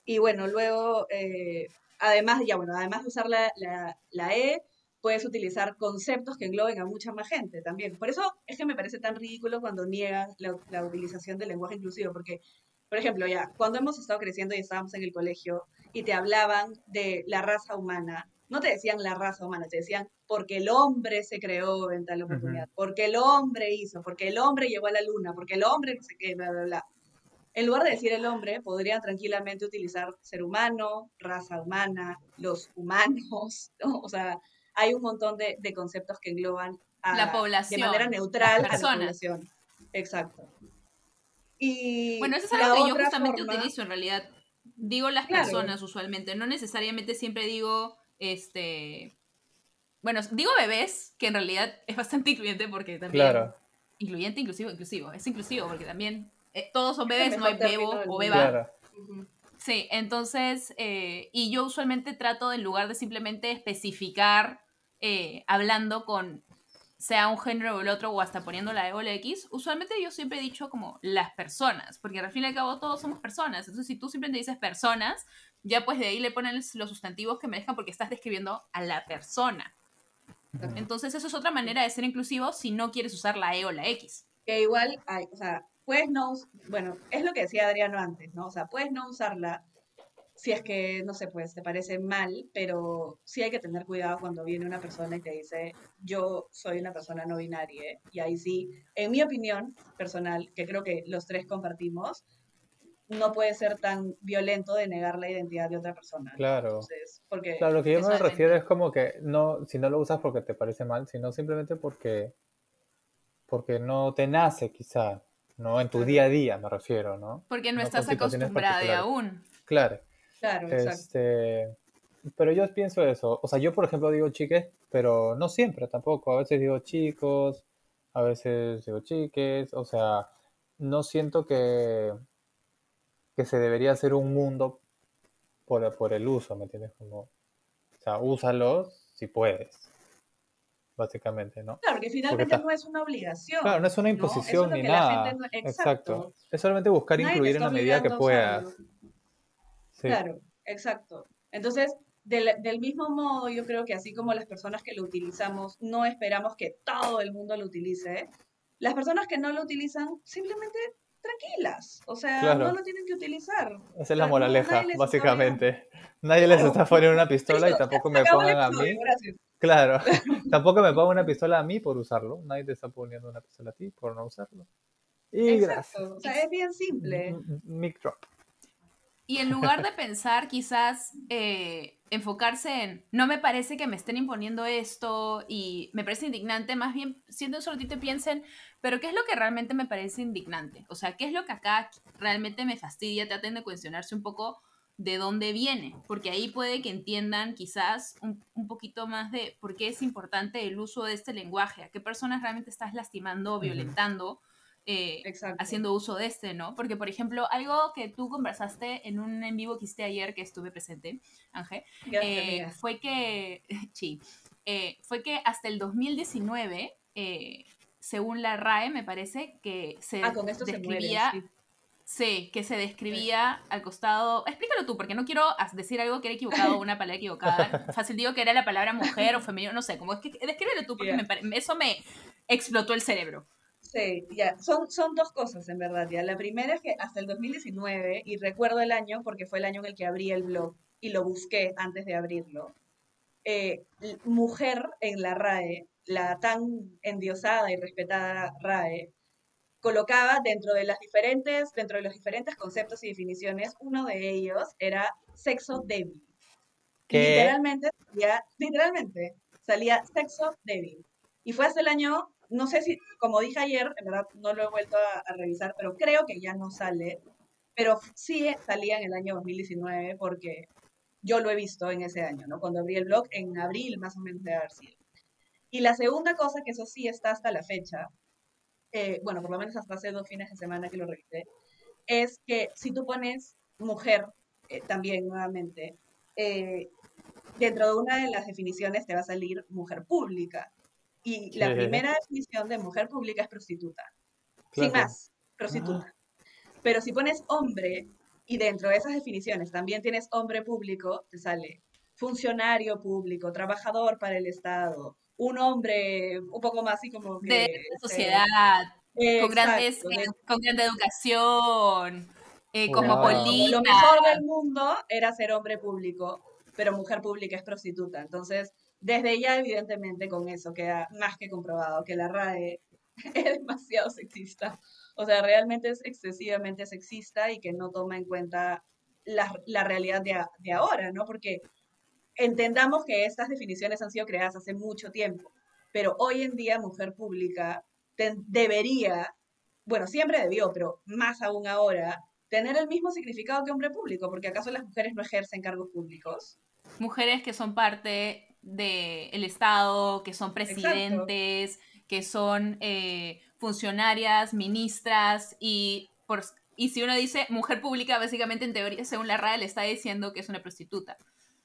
Y bueno, luego, eh, además, ya bueno, además de usar la, la, la E, puedes utilizar conceptos que engloben a mucha más gente también. Por eso es que me parece tan ridículo cuando niegan la, la utilización del lenguaje inclusivo, porque, por ejemplo, ya, cuando hemos estado creciendo y estábamos en el colegio y te hablaban de la raza humana, no te decían la raza humana, te decían porque el hombre se creó en tal oportunidad, porque el hombre hizo, porque el hombre llegó a la luna, porque el hombre no sé qué, bla, bla, bla. En lugar de decir el hombre, podrían tranquilamente utilizar ser humano, raza humana, los humanos, ¿no? O sea, hay un montón de, de conceptos que engloban a, La población, de manera neutral a la población. Exacto. Y Bueno, eso es la algo que yo justamente forma- utilizo en realidad. Digo las Claro. personas usualmente, no necesariamente siempre digo, este... Bueno, digo bebés, que en realidad es bastante incluyente porque también... Claro, Incluyente, inclusivo, inclusivo. Es inclusivo porque también eh, todos son bebés, no hay bebo o beba. claro. Sí, entonces, eh, y yo usualmente trato, en lugar de simplemente especificar, eh, hablando con, sea un género o el otro, o hasta poniendo la E o la X, usualmente yo siempre he dicho como las personas, porque al fin y al cabo todos somos personas. Entonces, si tú simplemente dices personas, ya pues de ahí le pones los sustantivos que merezcan porque estás describiendo a la persona. Entonces, eso es otra manera de ser inclusivo si no quieres usar la E o la X. que igual hay, o sea, puedes no, us- bueno, es lo que decía Adriano antes, ¿no? O sea, puedes no usarla si es que, no sé, pues te parece mal, pero sí hay que tener cuidado cuando viene una persona y te dice, yo soy una persona no binaria. Y ahí sí, en mi opinión personal, que creo que los tres compartimos, no puede ser tan violento de negar la identidad de otra persona. Claro. Entonces, porque Claro, lo que yo me refiero es como que no, si no lo usas porque te parece mal, sino simplemente porque, porque no te nace quizá, ¿no? En tu día a día me refiero, ¿no? Porque no No estás acostumbrada aún. Claro. Claro, exacto. Este, pero yo pienso eso. O sea, yo por ejemplo digo chiques, pero no siempre tampoco. A veces digo chicos, a veces digo chiques. O sea, no siento que, que se debería hacer un mundo por, por el uso, ¿me entiendes? Como, o sea, úsalos si puedes, básicamente, ¿no? Claro, porque finalmente no es una obligación. Claro, no es una imposición ni nada. gente Exacto. Es solamente buscar Nadie incluir en la medida que puedas. Sí. Claro, exacto. Entonces, del, del mismo modo, yo creo que así como las personas que lo utilizamos no esperamos que todo el mundo lo utilice, las personas que no lo utilizan simplemente tranquilas, o sea, Claro. no lo tienen que utilizar. Esa es la moraleja, nadie básicamente. Nadie les está poniendo una pistola y tampoco me pongan a mí. gracias. Claro, tampoco me pongan una pistola a mí por usarlo. Nadie te está poniendo una pistola a ti por no usarlo. Y gracias. Exacto, o sea, es bien simple. M- Mic drop. Y en lugar de pensar quizás eh, enfocarse en, no me parece que me estén imponiendo esto y me parece indignante, más bien siendo un soltito piensen, pero ¿qué es lo que realmente me parece indignante? O sea, ¿qué es lo que acá realmente me fastidia? Traten de cuestionarse un poco de dónde viene, porque ahí puede que entiendan quizás un, un poquito más de por qué es importante el uso de este lenguaje, a qué personas realmente estás lastimando o violentando. eh, haciendo uso de este, ¿no? Porque, por ejemplo, algo que tú conversaste en un en vivo que hiciste ayer, que estuve presente, Ángel, eh, fue que, sí, eh, fue que hasta el 2019, eh, según la RAE, me parece que se Ah, con esto se muere. describía, sí. Sí, que se describía al costado, explícalo tú, porque no quiero decir algo que era equivocado, una palabra equivocada, fácil digo que era la palabra mujer o femenino, no sé, como es que, descríbelo tú, porque Ya. me pare- eso me explotó el cerebro. Sí, ya, son, son dos cosas en verdad, ya. La primera es que hasta el 2019, y recuerdo el año porque fue el año en el que abrí el blog y lo busqué antes de abrirlo, eh, mujer en la RAE, la tan endiosada y respetada RAE, colocaba dentro de las diferentes, dentro de los diferentes conceptos y definiciones, uno de ellos era sexo débil. Y ¿Qué? literalmente salía, literalmente, salía sexo débil. Y fue hasta el año, no sé si, como dije ayer, en verdad no lo he vuelto a, a revisar, pero creo que ya no sale. Pero sí salía en el año 2019 porque yo lo he visto en ese año, ¿no? Cuando abrí el blog, en abril más o menos de haber sido. Y la segunda cosa, que eso sí está hasta la fecha, eh, bueno, por lo menos hasta hace dos fines de semana que lo revisé, es que si tú pones mujer, eh, también nuevamente, eh, dentro de una de las definiciones te va a salir mujer pública. Y la primera definición de mujer pública es prostituta. Sin más, prostituta. Pero si pones hombre y dentro de esas definiciones también tienes hombre público, te sale funcionario público, trabajador para el Estado, un hombre un poco más así como que... de este, sociedad, con, grandes, eh, con grande educación, eh, Wow. lo mejor del mundo era ser hombre público, pero mujer pública es prostituta. Entonces, desde ya, evidentemente, con eso queda más que comprobado que la RAE es demasiado sexista. O sea, realmente es excesivamente sexista y que no toma en cuenta la, la realidad de, de ahora, ¿no? Porque entendamos que estas definiciones han sido creadas hace mucho tiempo, pero hoy en día mujer pública ten- debería, bueno, siempre debió, pero más aún ahora, tener el mismo significado que hombre público, porque acaso las mujeres no ejercen cargos públicos. Mujeres que son parte del Estado, que son presidentes, que son eh, funcionarias, ministras, y, por, y si uno dice mujer pública, básicamente en teoría, según la RAE, le está diciendo que es una prostituta.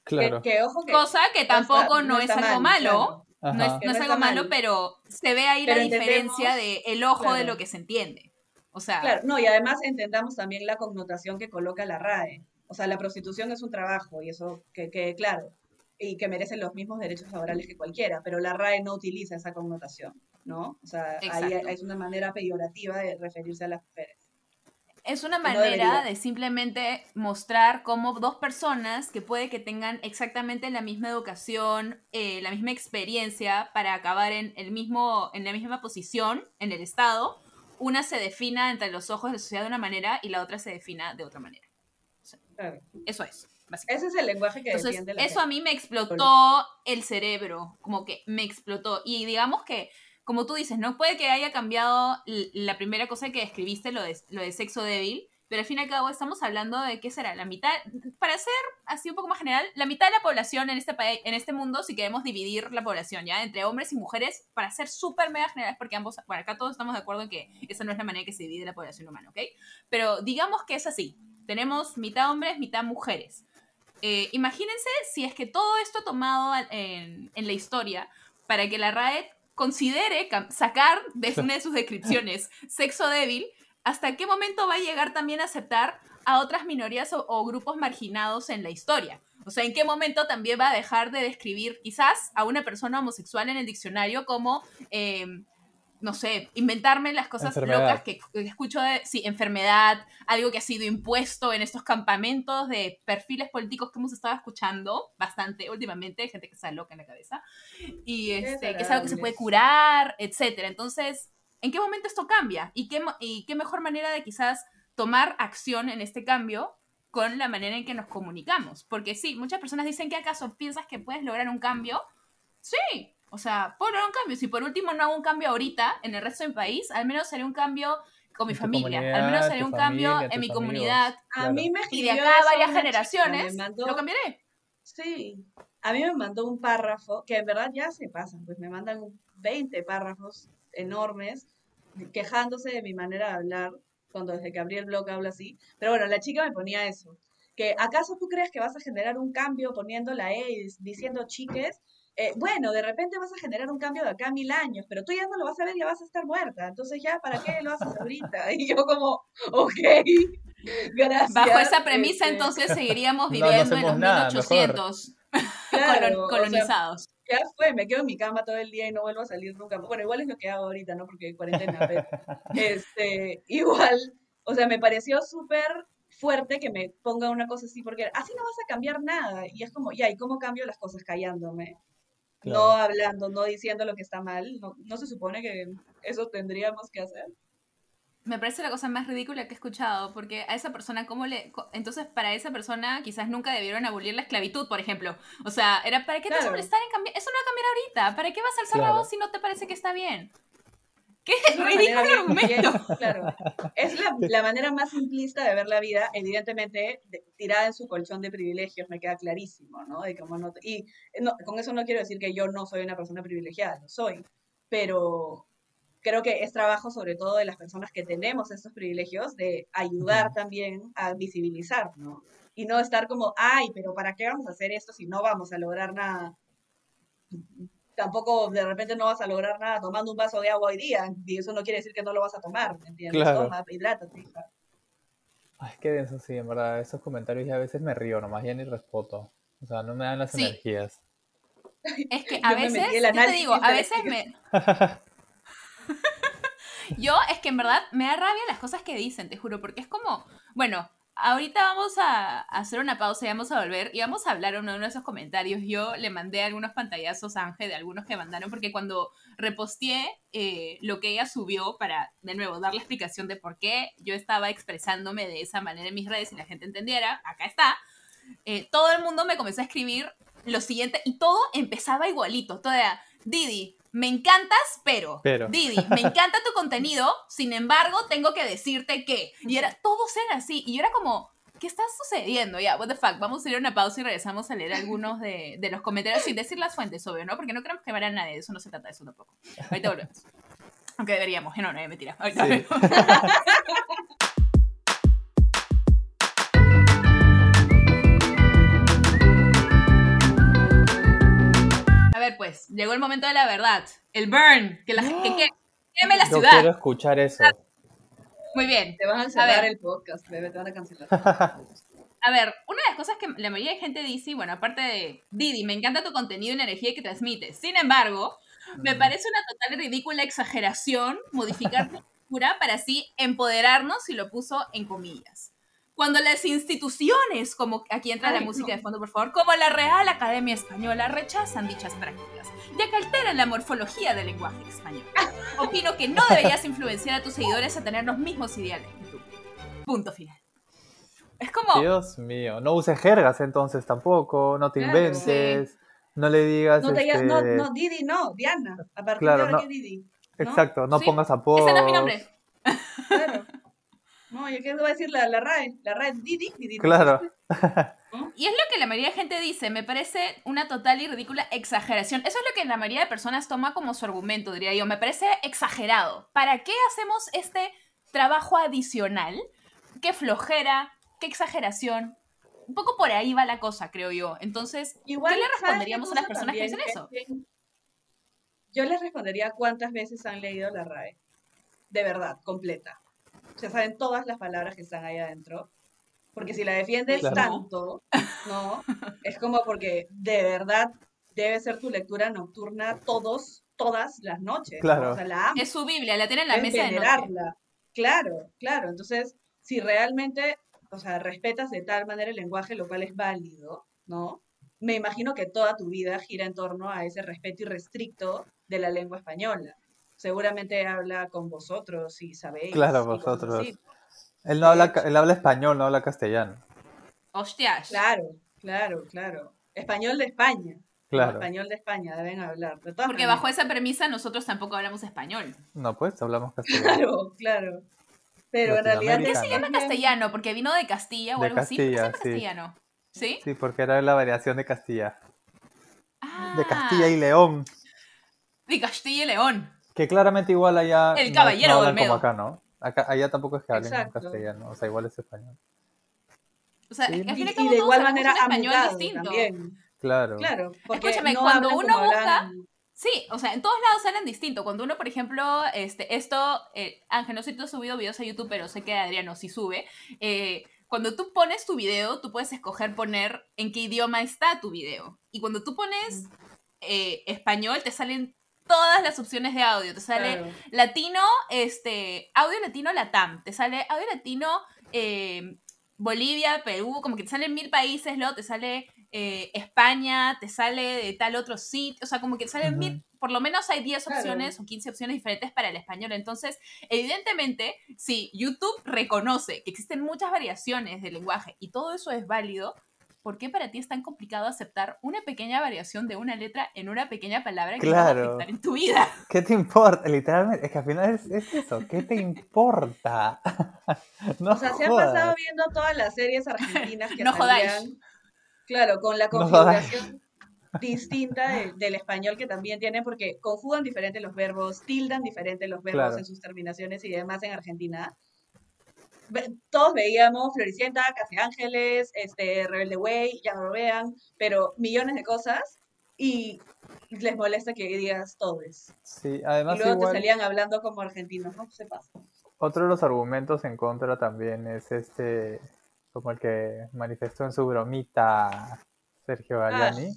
Claro. Que, que ojo que Cosa que no está- tampoco no, no es algo mal, malo, claro. no es. Que no algo malo, mal. pero se ve ahí Pero la diferencia de entendemos- el ojo de lo que se entiende. O sea, Claro, no, y además entendamos también la connotación que coloca la RAE. O sea, la prostitución es un trabajo y eso que quede claro, y que merece los mismos derechos laborales que cualquiera, pero la RAE no utiliza esa connotación, ¿no? O sea, ahí es una manera peyorativa de referirse a las mujeres. Es una no manera debería. de simplemente mostrar cómo dos personas que puede que tengan exactamente la misma educación, eh, la misma experiencia para acabar en, el mismo, en la misma posición en el Estado, una se defina entre los ojos de la sociedad de una manera y la otra se defina de otra manera. Claro. Eso es. Ese es el lenguaje que Entonces, defiende la eso a gente. mí me explotó el cerebro, como que me explotó. Y digamos que, como tú dices, no puede que haya cambiado la primera cosa que escribiste, lo de, lo de sexo débil, pero al fin y al cabo estamos hablando de qué será, la mitad, para ser así un poco más general, la mitad de la población en este país, en este mundo, si queremos dividir la población, ¿ya? Entre hombres y mujeres, para ser súper mega generales, porque ambos, bueno, acá todos estamos de acuerdo en que esa no es la manera que se divide la población humana, ¿ok? Pero digamos que es así. Tenemos mitad hombres, mitad mujeres. Eh, imagínense si es que todo esto tomado en, en la historia para que la RAE considere sacar de una de sus descripciones sexo débil, ¿hasta qué momento va a llegar también a aceptar a otras minorías o, grupos marginados en la historia? O sea, ¿en qué momento también va a dejar de describir quizás a una persona homosexual en el diccionario como, eh, no sé, inventarme las cosas Enfermedad. locas que, que escucho de, sí, enfermedad, algo que ha sido impuesto en estos campamentos de perfiles políticos que hemos estado escuchando bastante últimamente, hay gente que está loca en la cabeza, y este, que es algo que se puede curar, etcétera. Entonces, ¿en qué momento esto cambia? ¿Y qué, y qué mejor manera de quizás tomar acción en este cambio con la manera en que nos comunicamos? Porque sí, muchas personas dicen que acaso piensas que puedes lograr un cambio. Sí, o sea, puedo lograr un cambio. Si por último no hago un cambio ahorita en el resto del país, al menos haré un cambio con mi En familia, al menos haré un cambio familia, en tus mi amigos. comunidad. A Claro. mí me Y de escribió acá a varias generaciones mandó- lo cambiaré. Sí, a mí me mandó un párrafo, que en verdad ya se pasan, pues me mandan 20 párrafos enormes quejándose de mi manera de hablar, cuando desde que abrí el blog hablo así. Pero bueno, la chica me ponía eso, que ¿acaso tú crees que vas a generar un cambio poniendo la E y diciendo chiques? Eh, bueno, de repente vas a generar un cambio de acá a mil años, pero tú ya no lo vas a ver, ya vas a estar muerta. Entonces ya, ¿para qué lo haces ahorita? Y yo como, ok, gracias. Bajo esa premisa, este, entonces seguiríamos No, no viviendo en los nada, 1800 claro, colon- o sea, colonizados. ya fue, me quedo en mi cama todo el día y no vuelvo a salir nunca. Bueno, igual es lo que hago ahorita, ¿no? Porque hay cuarentena, pero este, igual, o sea, me pareció súper fuerte que me ponga una cosa así, porque así no vas a cambiar nada. Y es como, ya, ¿y cómo cambio las cosas callándome? No Claro. hablando, no diciendo lo que está mal. No, no se supone que eso tendríamos que hacer. Me parece la cosa más ridícula que he escuchado, porque a esa persona, ¿cómo le...? Entonces, para esa persona quizás nunca debieron abolir la esclavitud, por ejemplo. O sea, era ¿para qué te vas a Claro. molestar en cambiar? Eso no va a cambiar ahorita. ¿Para qué vas a alzar la Claro. voz si no te parece que está bien? ¡Qué ridículo bien- argumento! bien- claro. Es la, la manera más simplista de ver la vida, evidentemente, de- tirada en su colchón de privilegios, me queda clarísimo, ¿no? De cómo no, y no- con eso no quiero decir que yo no soy una persona privilegiada, lo soy, pero creo que es trabajo sobre todo de las personas que tenemos estos privilegios de ayudar también a visibilizar, ¿no? Y no estar como, ay, pero ¿para qué vamos a hacer esto si no vamos a lograr nada? Tampoco de repente no vas a lograr nada tomando un vaso de agua hoy día, y eso no quiere decir que no lo vas a tomar, ¿me entiendes? Claro. Toma, hidrátate. Ay, qué denso, sí, en verdad. Esos comentarios ya a veces me río nomás, ya ni respoto. O sea, no me dan las Sí. energías. Es que a Yo me veces, el yo te digo, a veces me... Yo es que en verdad me da rabia las cosas que dicen, te juro, porque es como, bueno, ahorita vamos a hacer una pausa y vamos a volver y vamos a hablar uno de esos comentarios. Yo le mandé algunos pantallazos a Ángel de algunos que mandaron, porque cuando reposteé eh, lo que ella subió para, de nuevo, dar la explicación de por qué yo estaba expresándome de esa manera en mis redes y la gente entendiera, acá está, eh, todo el mundo me comenzó a escribir lo siguiente y todo empezaba igualito, todo era, Didi, me encantas, pero, Pero. Didi, me encanta tu contenido, sin embargo, tengo que decirte que, y era, todos eran así, y yo era como, ¿qué está sucediendo? Ya, what the fuck, vamos a ir a una pausa y regresamos a leer algunos de, de los comentarios sin decir las fuentes, obvio, ¿no? Porque no queremos quemar a nadie, de eso no se trata de eso tampoco. Ahorita volvemos. Aunque deberíamos, no, no, mentira. Ahorita Sí. volvemos. ver, pues, llegó el momento de la verdad. El burn, que la que, que- queme la Yo ciudad. quiero escuchar eso. Muy bien. Te van a cerrar ver. el podcast, bebé, te van a cancelar. A ver, una de las cosas que la mayoría de gente dice, y bueno, aparte de Didi, me encanta tu contenido y la energía que transmites. Sin embargo, me Mm. parece una total ridícula exageración modificar tu cultura para así empoderarnos y lo puso en comillas. Cuando las instituciones, como aquí entra la Ay, música no. de fondo, por favor, como la Real Academia Española, rechazan dichas prácticas, ya que alteran la morfología del lenguaje español. Opino que no deberías influenciar a tus seguidores a tener los mismos ideales que tú. Punto final. Es como, Dios mío, no uses jergas entonces tampoco, no te Claro. inventes, no le digas, No te digas, no, este, no, Didi, no, Diana. A partir Claro, de ahora no. que Didi. ¿no? exacto, no Sí, pongas apodos. ese no es mi nombre. Claro. No, yo a decir la, la RAE. La RAE Didi, Didi. Claro. Y es lo que la mayoría de gente dice, me parece una total y ridícula exageración. Eso es lo que la mayoría de personas toma como su argumento, diría yo. Me parece exagerado. ¿Para qué hacemos este trabajo adicional? Qué flojera, qué exageración. Un poco por ahí va la cosa, creo yo. Entonces, Igual, ¿qué le ¿sabes responderíamos a las personas que dicen eso? bien- Yo les respondería cuántas veces han leído la RAE. De verdad, completa. O sea, saben todas las palabras que están ahí adentro. Porque si la defiendes Claro. tanto, ¿no? Es como porque de verdad debe ser tu lectura nocturna todos, todas las noches. ¿no? Claro. O sea, la. Es su Biblia, la tiene en la es mesa de noche. venerarla. Claro, claro. Entonces, si realmente, o sea, respetas de tal manera el lenguaje, lo cual es válido, ¿no? Me imagino que toda tu vida gira en torno a ese respeto irrestricto de la lengua española. Seguramente habla con vosotros y sabéis. Claro, vosotros. Él no habla, él habla español, no habla castellano. Hostias. Claro, claro, claro. Español de España. Claro. Español de España deben hablar. De todas Porque maneras. bajo esa premisa nosotros tampoco hablamos español. No, pues hablamos castellano. Claro, claro. Pero en realidad. ¿Por qué se llama castellano? ¿Porque vino de Castilla o De algo así? ¿Por qué se llama Castilla, sí. castellano? ¿Sí? Sí, porque era la variación de Castilla. Ah, De Castilla y León. de Castilla y León. Que claramente igual allá El no- caballero no hablan Olmedo. como acá, ¿no? Acá, allá tampoco es que hablen Exacto. castellano, o sea, igual es español. O sea, Sí. es que al Y, y de igual manera un español distinto. también. Claro. Claro, porque Escúchame, no cuando uno busca- hablan- Sí, o sea, en todos lados hablan distinto. Cuando uno, por ejemplo, este, esto, eh, Ángel, no sé si tú has subido videos a YouTube, pero sé que Adriano sí sube. eh, cuando tú pones tu video, tú puedes escoger poner en qué idioma está tu video. Y cuando tú pones eh, español, te salen todas las opciones de audio. Te sale Claro. latino, este, audio latino Latam, te sale audio latino eh, Bolivia, Perú, como que te salen mil países, luego te sale eh, España, te sale de tal otro sitio, o sea, como que te salen mil, por lo menos hay 10 Claro. opciones o 15 opciones diferentes para el español. Entonces, evidentemente, si YouTube reconoce que existen muchas variaciones de lenguaje y todo eso es válido, ¿por qué para ti es tan complicado aceptar una pequeña variación de una letra en una pequeña palabra que va a Claro. afectar en tu vida? ¿Qué te importa? Literalmente, es que al final es, es eso, ¿qué te importa? no O sea, se han pasado viendo todas las series argentinas que No jodáis. salían, claro, con la No jodáis. configuración distinta de- del español que también tienen, porque conjugan diferente los verbos, tildan diferente los verbos Claro. en sus terminaciones y demás en Argentina. Todos veíamos Floricienta, Casi Ángeles, este, Rebelde Way, ya no lo vean, pero millones de cosas y les molesta que digas todes. Sí, Y además luego igual, te salían hablando como argentinos, ¿no? Se pasa. otro de los argumentos en contra también es este, como el que manifestó en su bromita Sergio Galiani.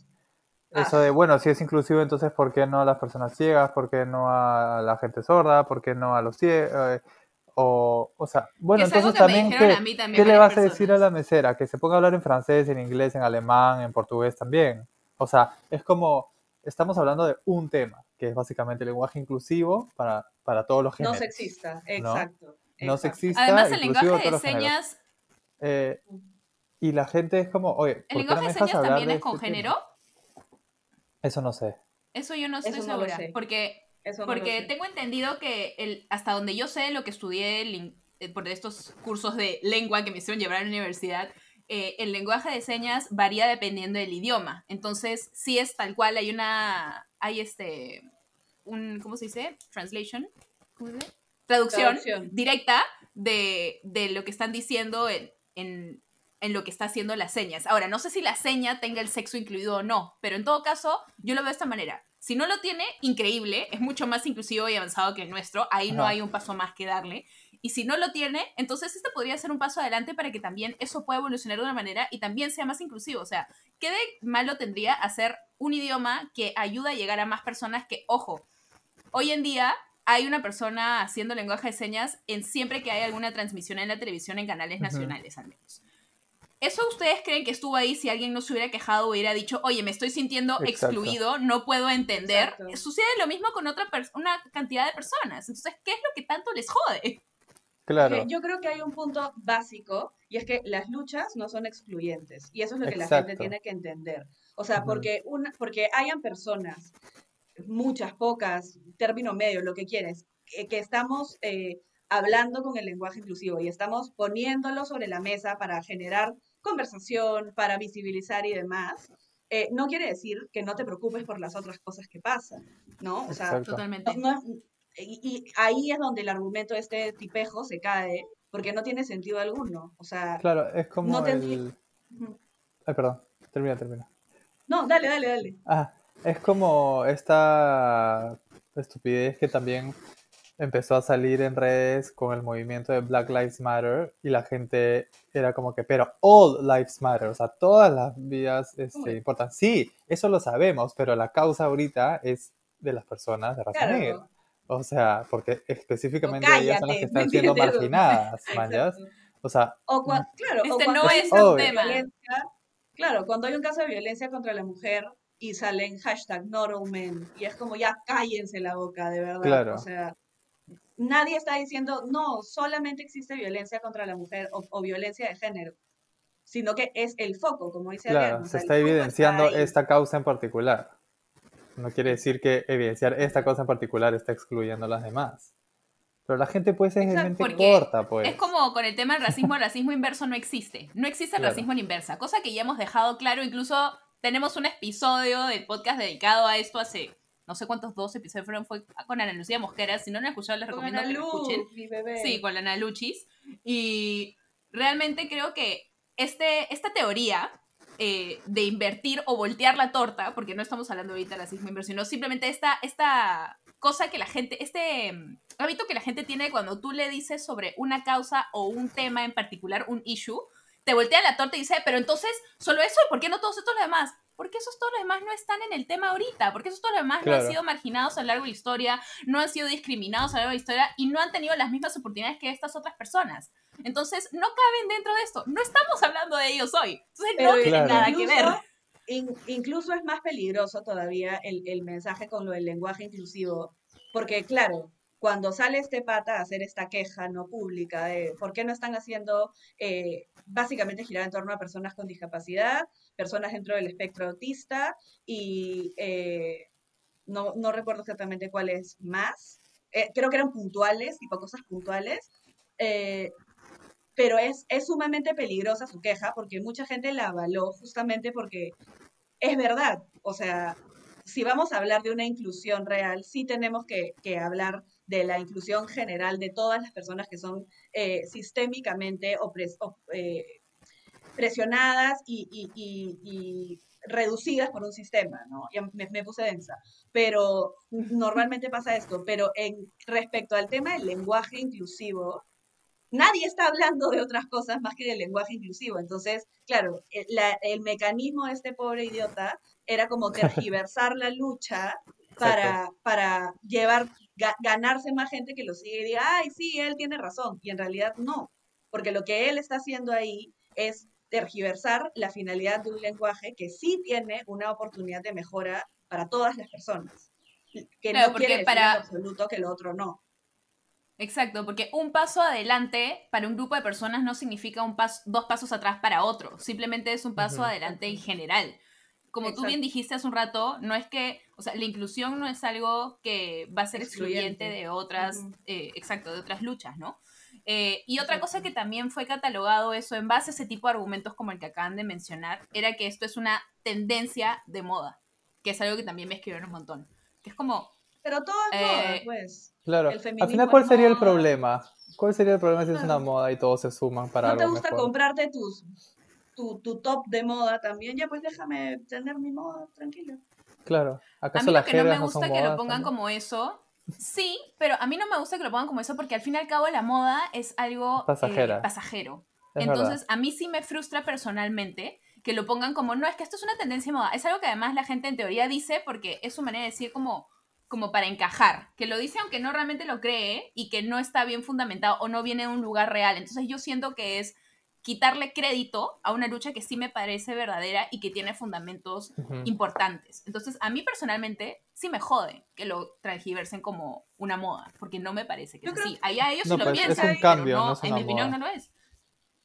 Ah. Eso de, bueno, si es inclusivo, entonces ¿por qué no a las personas ciegas? ¿Por qué no a la gente sorda? ¿Por qué no a los ciegos? O, o sea, bueno, es entonces también, ¿qué, a mí también qué le vas a decir a personas. la mesera? Que se ponga a hablar en francés, en inglés, en alemán, en portugués también. O sea, es como, estamos hablando de un tema, que es básicamente el lenguaje inclusivo para, para todos los No géneros. sexista, exacto. No exacto. sexista, Además, el lenguaje de señas, Eh, y la gente es como, oye, ¿por el qué no lenguaje me de señas también de es con este tema? género. Eso no sé. Eso yo no estoy Eso no segura, sé. porque Eso Porque tengo entendido que el, hasta donde yo sé, lo que estudié eh, por estos cursos de lengua que me hicieron llevar a la universidad, eh, el lenguaje de señas varía dependiendo del idioma. Entonces, sí es tal cual, hay una, hay este, un, ¿cómo se dice? Translation, ¿cómo se dice? Traducción, Traducción. directa de, de lo que están diciendo en, en, en lo que está haciendo las señas. Ahora, no sé si la seña tenga el sexo incluido o no, pero en todo caso, yo lo veo de esta manera. Si no lo tiene, increíble, es mucho más inclusivo y avanzado que el nuestro, ahí no hay un paso más que darle. Y si no lo tiene, entonces este podría ser un paso adelante para que también eso pueda evolucionar de una manera y también sea más inclusivo. O sea, ¿qué de malo tendría hacer un idioma que ayuda a llegar a más personas que, ojo, hoy en día hay una persona haciendo lenguaje de señas en siempre que hay alguna transmisión en la televisión en canales nacionales al menos. ¿Eso ustedes creen que estuvo ahí si alguien no se hubiera quejado o hubiera dicho, oye, me estoy sintiendo Exacto. excluido, no puedo entender? Exacto. Sucede lo mismo con otra una cantidad de personas. Entonces, ¿qué es lo que tanto les jode? Claro. Yo creo que hay un punto básico y es que las luchas no son excluyentes y eso es lo que la gente tiene que entender. O sea, porque, una, porque hayan personas, muchas, pocas, término medio, lo que quieres, que, que estamos eh, hablando con el lenguaje inclusivo y estamos poniéndolo sobre la mesa para generar conversación, para visibilizar y demás, eh, no quiere decir que no te preocupes por las otras cosas que pasan, ¿no? O sea, Exacto. Totalmente. no- no- y, y ahí es donde el argumento de este tipejo se cae, porque no tiene sentido alguno. O sea, Claro, es como No te el... Ay, perdón. Termina, termina. no, dale, dale, dale. Ah, es como esta estupidez que también empezó a salir en redes con el movimiento de Black Lives Matter y la gente era como que, pero all lives matter, o sea, todas las vidas este, importan. Sí, eso lo sabemos, pero la causa ahorita es de las personas de raza Claro. negra. O sea, porque específicamente O ellas son las cállate, que están ¿me siendo marginadas, ¿manjas? Exacto. O sea, O cua- claro, o Este cuando no hay es un un caso de tema. violencia- claro, cuando hay un caso de violencia contra la mujer y salen hashtag not all men, y es como ya cállense la boca, de verdad. Claro. O sea, nadie está diciendo, no, solamente existe violencia contra la mujer o, o violencia de género, sino que es el foco, como dice Claro, se está evidenciando esta causa en particular. No quiere decir que evidenciar esta cosa en particular está excluyendo a las demás. Pero la gente pues es Exacto, mente porque corta, pues. Es como con el tema del racismo, el racismo inverso no existe. No existe el Claro. racismo la inversa, cosa que ya hemos dejado claro, incluso tenemos un episodio del podcast dedicado a esto hace no sé cuántos dos episodios fueron, fue con Ana Lucía Mosquera, si no lo han escuchado les Con recomiendo que lo escuchen. Mi bebé. Sí, con la Ana Luchis. Y realmente creo que este, esta teoría eh, de invertir o voltear la torta, porque no estamos hablando ahorita de racismo inverso, sino simplemente esta, esta cosa que la gente, este mm, hábito que la gente tiene cuando tú le dices sobre una causa o un tema en particular, un issue, te voltea la torta y dice, pero entonces, ¿solo eso? ¿Por qué no todos estos los demás? Porque esos todos los demás no están en el tema ahorita, porque esos todos los demás no han sido marginados a lo largo de la historia, no han sido discriminados a lo largo de la historia y no han tenido las mismas oportunidades que estas otras personas. Entonces, no caben dentro de esto. No estamos hablando de ellos hoy. Entonces, no Pero tiene Claro. nada que ver. incluso- in- incluso es más peligroso todavía el, el mensaje con lo del lenguaje inclusivo, porque claro, cuando sale este pata a hacer esta queja no pública de por qué no están haciendo, eh, básicamente girar en torno a personas con discapacidad, personas dentro del espectro autista y eh, no, no recuerdo exactamente cuáles más, eh, creo que eran puntuales, tipo cosas puntuales. eh, pero es, es sumamente peligrosa su queja porque mucha gente la avaló justamente porque es verdad. O sea, si vamos a hablar de una inclusión real, sí tenemos que, que hablar de la inclusión general de todas las personas que son eh, sistémicamente opres- op- eh, presionadas y, y- y- y reducidas por un sistema, ¿no? Ya me, me puse densa. Pero normalmente pasa esto. Pero en respecto al tema del lenguaje inclusivo, nadie está hablando de otras cosas más que del lenguaje inclusivo. Entonces, claro, el, la- el mecanismo de este pobre idiota era como tergiversar la lucha para, para llevar, ga- ganarse más gente que lo sigue y diga, ay, sí, él tiene razón. Y en realidad no, porque lo que él está haciendo ahí es tergiversar la finalidad de un lenguaje que sí tiene una oportunidad de mejora para todas las personas. Que Claro, no porque quiere decir para- en absoluto que lo otro no. Exacto, porque un paso adelante para un grupo de personas no significa un pas- dos pasos atrás para otro, simplemente es un paso adelante en general. Como tú bien Exacto. dijiste hace un rato, no es que, o sea, la inclusión no es algo que va a ser excluyente, Excluyente. de otras, Ujú. eh, exacto, de otras luchas, ¿no? Eh, y otra cosa que también fue catalogado eso en base a ese tipo de argumentos como el que acaban de mencionar, era que esto es una tendencia de moda, que es algo que también me escribieron un montón. Que es como, Pero todo es moda, Eh, pues. Claro. el Al final, ¿cuál sería el moda. problema? ¿Cuál sería el problema si es una moda y todos se suman para ¿No te algo gusta mejor? comprarte tus, tu, tu top de moda también? Ya, pues déjame tener mi moda, tranquilo. Claro. A ¿Acaso mí lo las que no me no gusta que lo pongan también? como eso. Sí, pero a mí no me gusta que lo pongan como eso porque al fin y al cabo la moda es algo eh, Pasajera. pasajero. Es Entonces, a mí sí me frustra personalmente que lo pongan como, no, es que esto es una tendencia de moda. Es algo que además la gente en teoría dice porque es su manera de decir como, como para encajar, que lo dice aunque no realmente lo cree y que no está bien fundamentado o no viene de un lugar real. Entonces yo siento que es quitarle crédito a una lucha que sí me parece verdadera y que tiene fundamentos Ujú. importantes. Entonces, a mí personalmente sí me jode que lo transgiversen como una moda, porque no me parece que Yo es así. Allá ellos No, lo pues, es piensan, un pero cambio, no, no es en mi opinión moda. no lo es.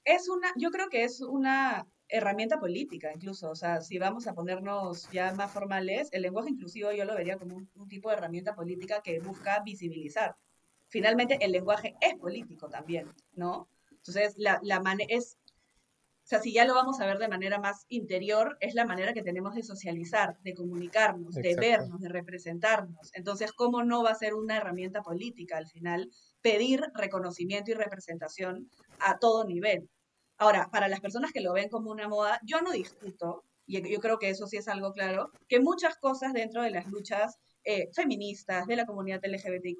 Es una, yo creo que es una herramienta política incluso, o sea, si vamos a ponernos ya más formales, el lenguaje inclusivo yo lo vería como un, un tipo de herramienta política que busca visibilizar. Finalmente, el lenguaje es político también, ¿no? Entonces, la, la mane- es, o sea, si ya lo vamos a ver de manera más interior, es la manera que tenemos de socializar, de comunicarnos, de vernos, de representarnos. Entonces, ¿cómo no va a ser una herramienta política al final pedir reconocimiento y representación a todo nivel? Ahora, para las personas que lo ven como una moda, yo no discuto, y yo creo que eso sí es algo claro, que muchas cosas dentro de las luchas eh, feministas, de la comunidad LGBTIQ+,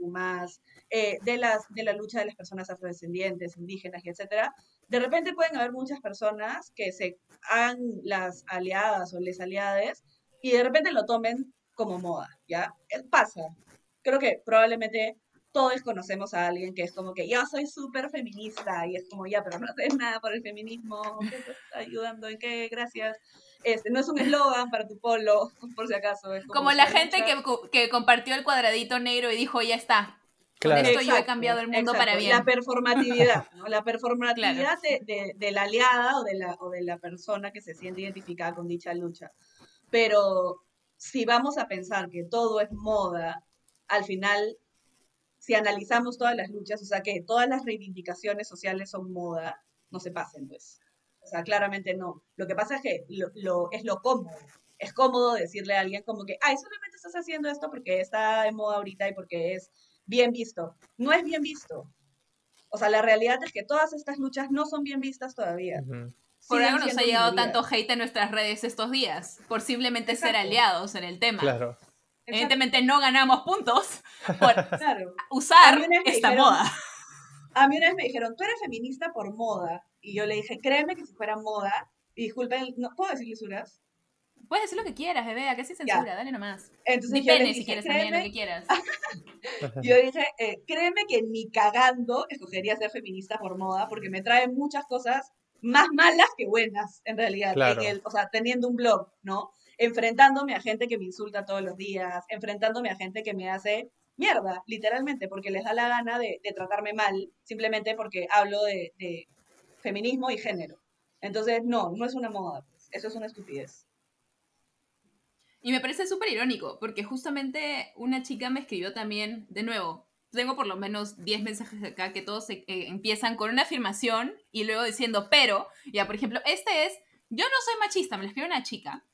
eh, de, las, de la lucha de las personas afrodescendientes, indígenas y etcétera, de repente pueden haber muchas personas que se hagan las aliadas o les aliades y de repente lo tomen como moda, ¿ya? Eh, Pasa. Creo que probablemente todos conocemos a alguien que es como que yo soy súper feminista y es como ya, pero no haces nada por el feminismo, ¿qué te está ayudando? ¿En qué? Gracias. Este, no es un eslogan para tu polo, por si acaso. Es Como la si gente que, que compartió el cuadradito negro y dijo, ya está. Claro. Con esto yo he Exacto, cambiado el mundo para exacto. bien. La performatividad, ¿no? La performatividad de, de- de la aliada o de la, o de la persona que se siente identificada con dicha lucha. Pero si vamos a pensar que todo es moda, al final, si analizamos todas las luchas, o sea, que todas las reivindicaciones sociales son moda, no se pasen, pues. O sea, claramente no. Lo que pasa es que lo, lo- es lo cómodo. Es cómodo decirle a alguien como que, ay, solamente estás haciendo esto porque está de moda ahorita y porque es bien visto. No es bien visto. O sea, la realidad es que todas estas luchas no son bien vistas todavía. Ujú. Por algo nos ha llegado minoría. tanto hate en nuestras redes estos días, por simplemente ser aliados en el tema. Claro. Evidentemente no ganamos puntos por Claro. usar esta dijeron- moda. A mí una vez me dijeron, tú eres feminista por moda. Y yo le dije, créeme que si fuera moda, y disculpen, ¿no puedo decir lisuras? Puedes decir lo que quieras, bebé, acá sin censura, dale nomás. Entonces pene dije, si quieres también, lo créeme, que quieras. yo dije, eh, créeme que ni cagando escogería ser feminista por moda, porque me trae muchas cosas más malas que buenas, en realidad. Claro. En el- o sea, teniendo un blog, ¿no? Enfrentándome a gente que me insulta todos los días, enfrentándome a gente que me hace mierda, literalmente, porque les da la gana de, tratarme mal, simplemente porque hablo de, feminismo y género. Entonces, no, no es una moda, pues, eso es una estupidez. Y me parece súper irónico, porque justamente una chica me escribió también, de nuevo, tengo por lo menos 10 mensajes acá que todos eh, empiezan con una afirmación y luego diciendo, pero, ya, por ejemplo, este es, yo no soy machista, me lo escribió una chica,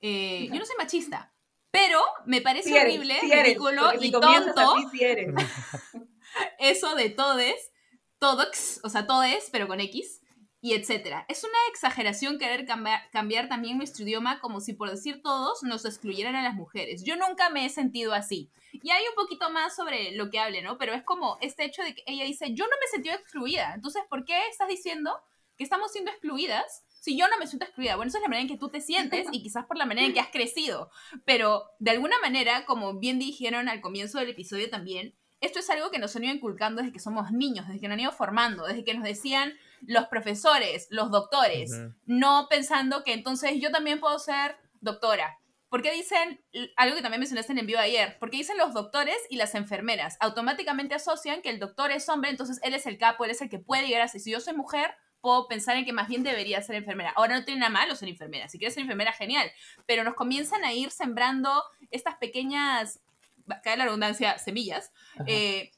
eh, yo no soy machista, pero me parece eres, horrible, eres, ridículo si y tonto eres. eso de todes, todox, o sea, todes, pero con X, y etcétera. Es una exageración querer cambiar, cambiar también nuestro idioma como si por decir todos nos excluyeran a las mujeres. Yo nunca me he sentido así. Y hay un poquito más sobre lo que hable, ¿no? Pero es como este hecho de que ella dice, yo no me sentido excluida. Entonces, ¿por qué estás diciendo que estamos siendo excluidas si yo no me siento excluida? Bueno, esa es la manera en que tú te sientes y quizás por la manera en que has crecido. Pero de alguna manera, como bien dijeron al comienzo del episodio también, esto es algo que nos han ido inculcando desde que somos niños, desde que nos han ido formando, desde que nos decían los profesores, los doctores, no pensando que entonces yo también puedo ser doctora. ¿Por qué dicen algo que también mencionaste en el envío ayer? Porque dicen los doctores y las enfermeras. Automáticamente asocian que el doctor es hombre, entonces él es el capo, él es el que puede llegar a ser. Si yo soy mujer, puedo pensar en que más bien debería ser enfermera. Ahora no tiene nada malo ser enfermera. Si quieres ser enfermera, genial. Pero nos comienzan a ir sembrando estas pequeñas, cae la redundancia, semillas, eh,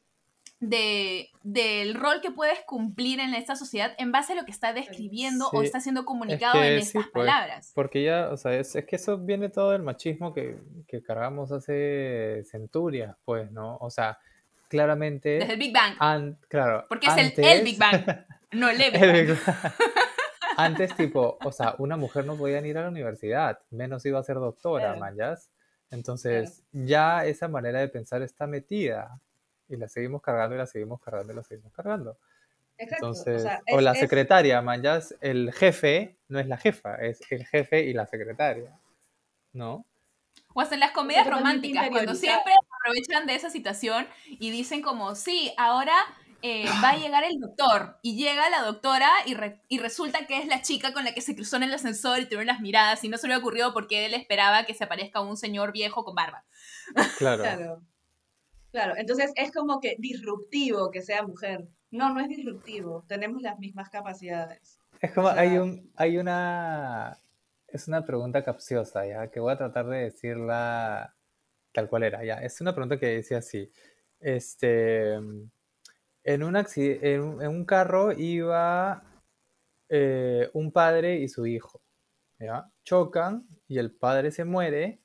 de, del rol que puedes cumplir en esta sociedad en base a lo que está describiendo o Sí, está siendo Es comunicado que en estas pues, palabras. Porque ya, o sea, es, es que eso viene todo del machismo que, que cargamos hace centurias, pues, ¿no? O sea, claramente, Desde el Big Bang. an- claro, Porque es el, antes, el el Big Bang. Big Bang. Antes, tipo, o sea, una mujer no podía ni ir a la universidad, menos iba a ser doctora, Claro. ¿mayas? Entonces, ya esa manera de pensar está metida y la seguimos cargando y la seguimos cargando y la seguimos cargando. Exacto. Entonces, o sea, o es- la es- secretaria, manjas, el jefe no es la jefa, es el jefe y la secretaria, ¿no? O hasta en las comedias románticas, cuando siempre aprovechan de esa situación y dicen como, sí, ahora eh, va a llegar el doctor. Y llega la doctora y, y, resulta que es la chica con la que se cruzó en el ascensor y tuvieron las miradas y no se le ocurrió porque él esperaba que se aparezca un señor viejo con barba. Claro. claro. Claro, entonces es como que disruptivo que sea mujer. No, no es disruptivo. Tenemos las mismas capacidades. Es como, hay, un, hay una... Es una pregunta capciosa, ¿ya? Que voy a tratar de decirla tal cual era, ya. Es una pregunta que decía así. Este... En un, en un carro iba eh, un padre y su hijo. ¿ya? Chocan y el padre se muere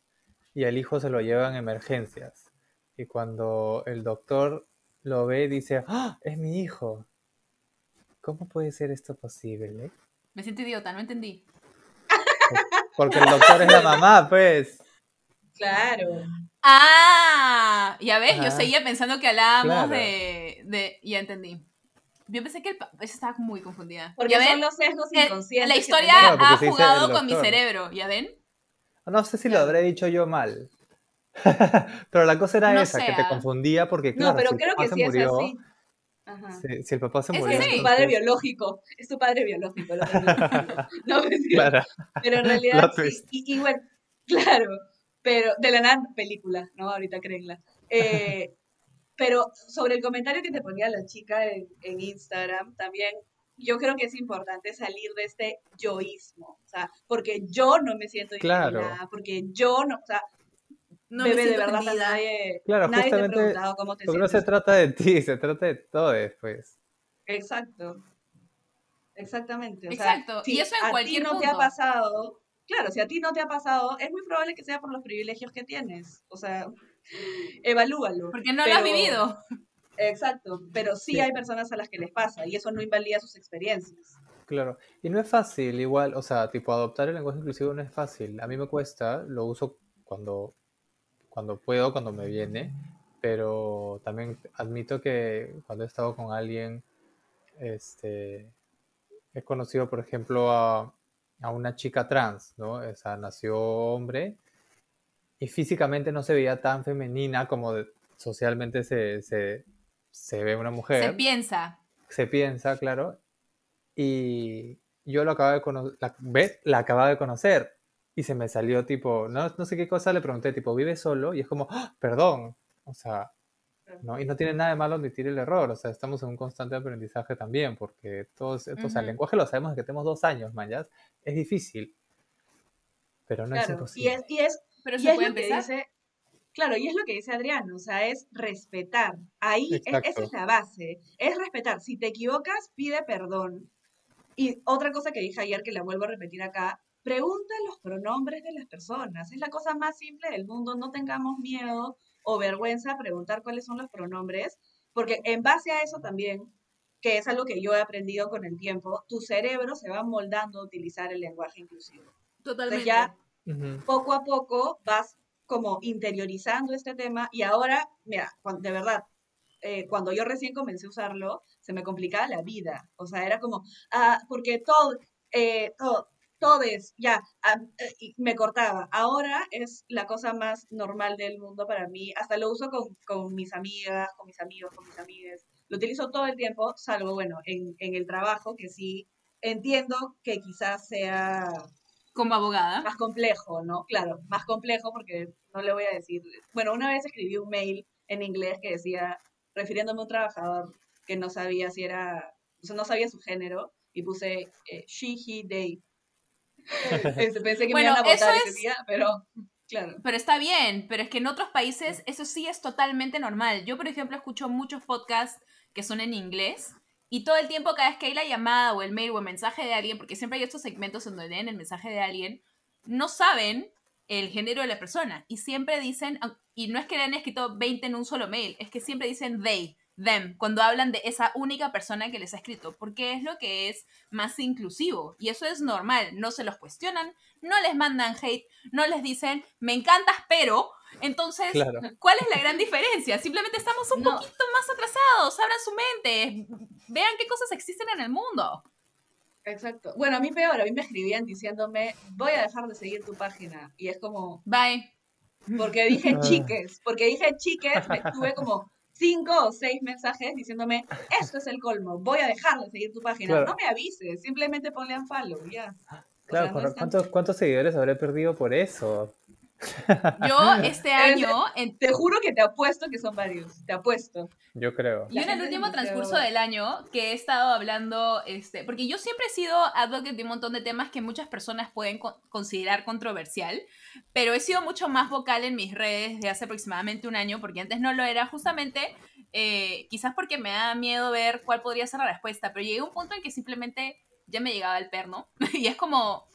y el hijo se lo lleva en emergencias. Y cuando el doctor lo ve, dice, ¡Ah, es mi hijo. ¿Cómo puede ser esto posible? Me siento idiota, no entendí. Porque el doctor es la mamá, pues. Claro. Ah, ya ves, yo seguía pensando que hablábamos de, de, Ya entendí. Yo pensé que el estaba muy confundida. Porque ¿Ya son los sesgos inconscientes. La historia ha jugado con mi cerebro, ¿ya ven? No sé si lo habré dicho yo mal. pero la cosa era esa, que te ah. confundía porque, claro, no, pero creo que sí es así. Ajá. Si, el papá se murió. Es, tu padre biológico, es tu padre biológico. no, claro. Pero en realidad, sí, y, bueno, claro, pero de la nada película, ¿no? Ahorita créenla. Eh, pero sobre el comentario que te ponía la chica en, en, Instagram, también yo creo que es importante salir de este yoísmo, o sea, porque yo no me siento claro. porque yo no, o sea, no bebé, de verdad nadie, claro, nadie justamente, te ha preguntado cómo te sientes. no se trata de ti, se trata de todo después. Exacto. Exactamente. O Exacto. Sea, y eso en a cualquier ti no te ha pasado, claro, si a ti no te ha pasado, es muy probable que sea por los privilegios que tienes. O sea, evalúalo. Porque no lo has vivido. Exacto, pero sí, hay personas a las que les pasa y eso no invalida sus experiencias. Claro, y no es fácil, igual, o sea, tipo adoptar el lenguaje inclusivo no es fácil. A mí me cuesta, lo uso cuando cuando puedo, cuando me viene, pero también admito que cuando he estado con alguien, este, he conocido, por ejemplo, a, a una chica trans, ¿no? O sea, nació hombre y físicamente no se veía tan femenina como socialmente se, se, se, ve una mujer. Se piensa. Se piensa, claro. Y yo lo acabo de conocer, la, la acababa de conocer y se me salió tipo, no, no sé qué cosa, le pregunté tipo, ¿vive solo? Y es como, ¡Ah! perdón, o sea, ¿no? Y no tiene nada de malo admitir el error, o sea, estamos en un constante aprendizaje también, porque todos, o sea, el lenguaje lo sabemos desde que tenemos dos años, man, ¿ya? Es difícil, pero no es imposible. Y es, y es, pero se puede empezar. Dice, claro, y es lo que dice Adrián, o sea, es respetar. Ahí, es, esa es la base, es respetar. Si te equivocas, pide perdón. Y otra cosa que dije ayer, que la vuelvo a repetir acá, Pregunta los pronombres de las personas. Es la cosa más simple del mundo. No tengamos miedo o vergüenza a preguntar cuáles son los pronombres, porque en base a eso también, que es algo que yo he aprendido con el tiempo, tu cerebro se va moldando a utilizar el lenguaje inclusivo. Totalmente. ya poco a poco vas como interiorizando este tema y ahora, mira, de verdad, eh, cuando yo recién comencé a usarlo, se me complicaba la vida. O sea, era como, ah, porque todo, eh, todo, todes, ya, eh, me cortaba. Ahora es la cosa más normal del mundo para mí. Hasta lo uso con, con mis amigas, con mis amigos, con mis amigas. Lo utilizo todo el tiempo, salvo, bueno, en, en el trabajo, que sí entiendo que quizás sea... Como abogada. Más complejo, ¿no? Claro, más complejo porque no le voy a decir... Bueno, una vez escribí un mail en inglés que decía, refiriéndome a un trabajador que no sabía si era, o sea, no sabía su género, y puse eh, she, he, they, este, pensé que me iban a votar ese día, pero claro. Pero está bien, pero es que en otros países eso sí es totalmente normal. Yo, por ejemplo, escucho muchos podcasts que son en inglés y todo el tiempo, cada vez que hay la llamada o el mail o el mensaje de alguien, porque siempre hay estos segmentos en donde leen el mensaje de alguien, no saben el género de la persona y siempre dicen, y no es que le han escrito 20 en un solo mail, es que siempre dicen they them cuando hablan de esa única persona que les ha escrito, porque es lo que es más inclusivo y eso es normal, no se los cuestionan, no les mandan hate, no les dicen me encantas pero, entonces, ¿cuál es la gran diferencia? Simplemente estamos un poquito más atrasados, abran su mente, vean qué cosas existen en el mundo. Exacto. Bueno, a mí peor, a mí me escribían diciéndome, voy a dejar de seguir tu página. Y es como... Bye. Porque dije Ah. chiques, porque dije chiques, me tuve como cinco o seis mensajes diciéndome, esto es el colmo, voy a dejar de seguir tu página. Claro. No me avises, simplemente ponle un follow, ya. O Claro, sea, no ¿cuántos, ¿cuántos seguidores habré perdido por eso? Yo este año, en- Te juro que te apuesto que son varios, te apuesto. Yo creo. Yo La en el último transcurso del año que he estado hablando, este, porque yo siempre he sido advocate de un montón de temas que muchas personas pueden co- considerar controversial, pero he sido mucho más vocal en mis redes de hace aproximadamente un año, porque antes no lo era, justamente, eh, quizás porque me da miedo ver cuál podría ser la respuesta, pero llegué a un punto en que simplemente ya me llegaba el perno, y es como,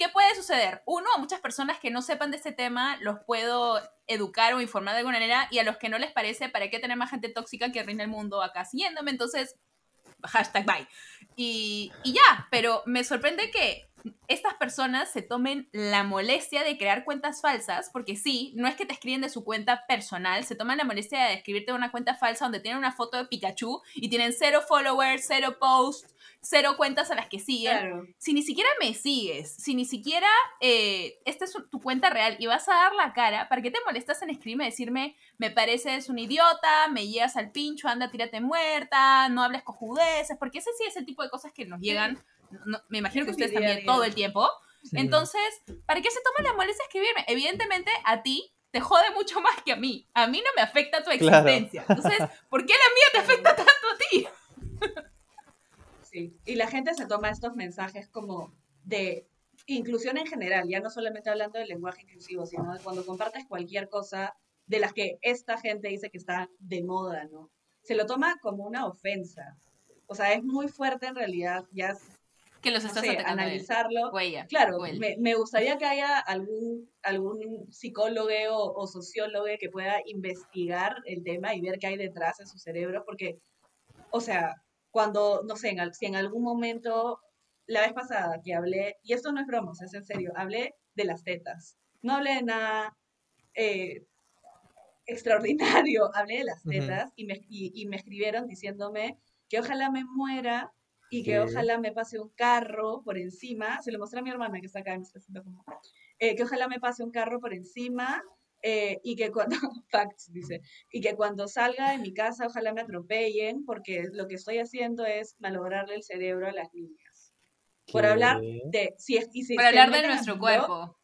¿qué puede suceder? Uno, a muchas personas que no sepan de este tema los puedo educar o informar de alguna manera y a los que no les parece, ¿para qué tener más gente tóxica que reina el mundo acá siguiéndome? Entonces, hashtag bye. Y, y ya, pero me sorprende que estas personas se tomen la molestia de crear cuentas falsas, porque sí, no es que te escriben de su cuenta personal, se toman la molestia de escribirte una cuenta falsa donde tienen una foto de Pikachu y tienen cero followers, cero posts, cero cuentas a las que siguen Claro. si ni siquiera me sigues, si ni siquiera eh, esta es tu cuenta real y vas a dar la cara, ¿para qué te molestas en escribirme y decirme, me pareces un idiota, me llegas al pincho, anda, tírate muerta, no hables cojudeces? Porque ese sí es el tipo de cosas que nos llegan, no- me imagino que ustedes también todo el tiempo. Entonces, ¿para qué se toman la molestia de escribirme? Evidentemente, a ti te jode mucho más que a mí. A mí no me afecta tu Claro. existencia. Entonces, ¿por qué la mía te afecta tanto a ti? Sí, y la gente se toma estos mensajes como de inclusión en general, ya no solamente hablando del lenguaje inclusivo, sino de cuando compartes cualquier cosa de las que esta gente dice que está de moda, ¿no? Se lo toma como una ofensa. O sea, es muy fuerte en realidad, ya, Que los no estás sé, atacando a él. analizarlo. Claro, me, me gustaría que haya algún, algún psicólogo o, o sociólogo que pueda investigar el tema y ver qué hay detrás en su cerebro, porque, o sea, cuando, no sé, en si en algún momento, la vez pasada que hablé, y esto no es broma, o sea, es en serio, hablé de las tetas, no hablé de nada eh, extraordinario, hablé de las tetas y, me, y, y me escribieron diciéndome que ojalá me muera y que Sí. ojalá me pase un carro por encima, se lo mostré a mi hermana que está acá, me está haciendo como, eh, que ojalá me pase un carro por encima eh, y que cuando, facts, dice, y que cuando salga de mi casa ojalá me atropellen porque lo que estoy haciendo es malograrle el cerebro a las niñas. Por hablar ¿Qué? de, si, es- y si Por hablar de nuestro cuerpo.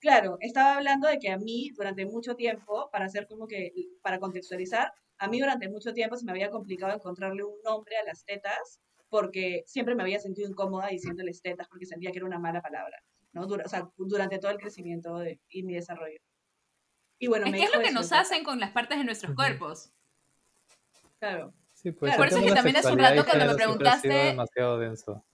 Claro, estaba hablando de que a mí durante mucho tiempo, para hacer como que, para contextualizar, a mí durante mucho tiempo se me había complicado encontrarle un nombre a las tetas porque siempre me había sentido incómoda diciéndoles tetas porque sentía que era una mala palabra, ¿no? Dura- o sea, durante todo el crecimiento de- y mi desarrollo. Y bueno, Es me que es lo que nos hacen con las partes de nuestros cuerpos. Claro, Sí, pues, Por el eso tema que también hace un rato cuando me preguntaste- demasiado denso.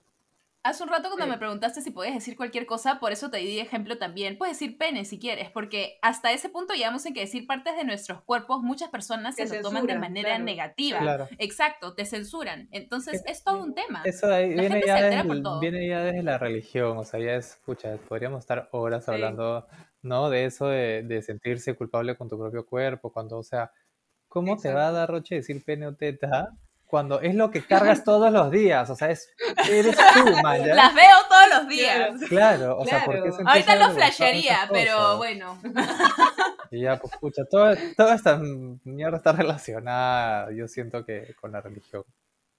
Hace un rato cuando Sí. me preguntaste si podías decir cualquier cosa, por eso te di ejemplo también. Puedes decir pene si quieres, porque hasta ese punto llegamos en que decir partes de nuestros cuerpos muchas personas se lo toman de manera claro. negativa. Claro. Exacto, te censuran. Entonces Es- es todo un tema. Eso ahí La viene gente ya, se desde, por todo. viene ya desde la religión, o sea, ya es, pucha, podríamos estar horas Sí. hablando, ¿no? De eso de, de sentirse culpable con tu propio cuerpo, cuando, o sea, ¿cómo te va a dar roche decir pene o teta cuando es lo que cargas todos los días? O sea, es, eres tú, man, ¿ya? Las veo todos los días. Claro, o sea, ¿por qué Claro. sentirse Ahorita lo flashearía, pero bueno. Y ya, pues, pucha, todo- toda esta mierda está relacionada, yo siento que con la religión.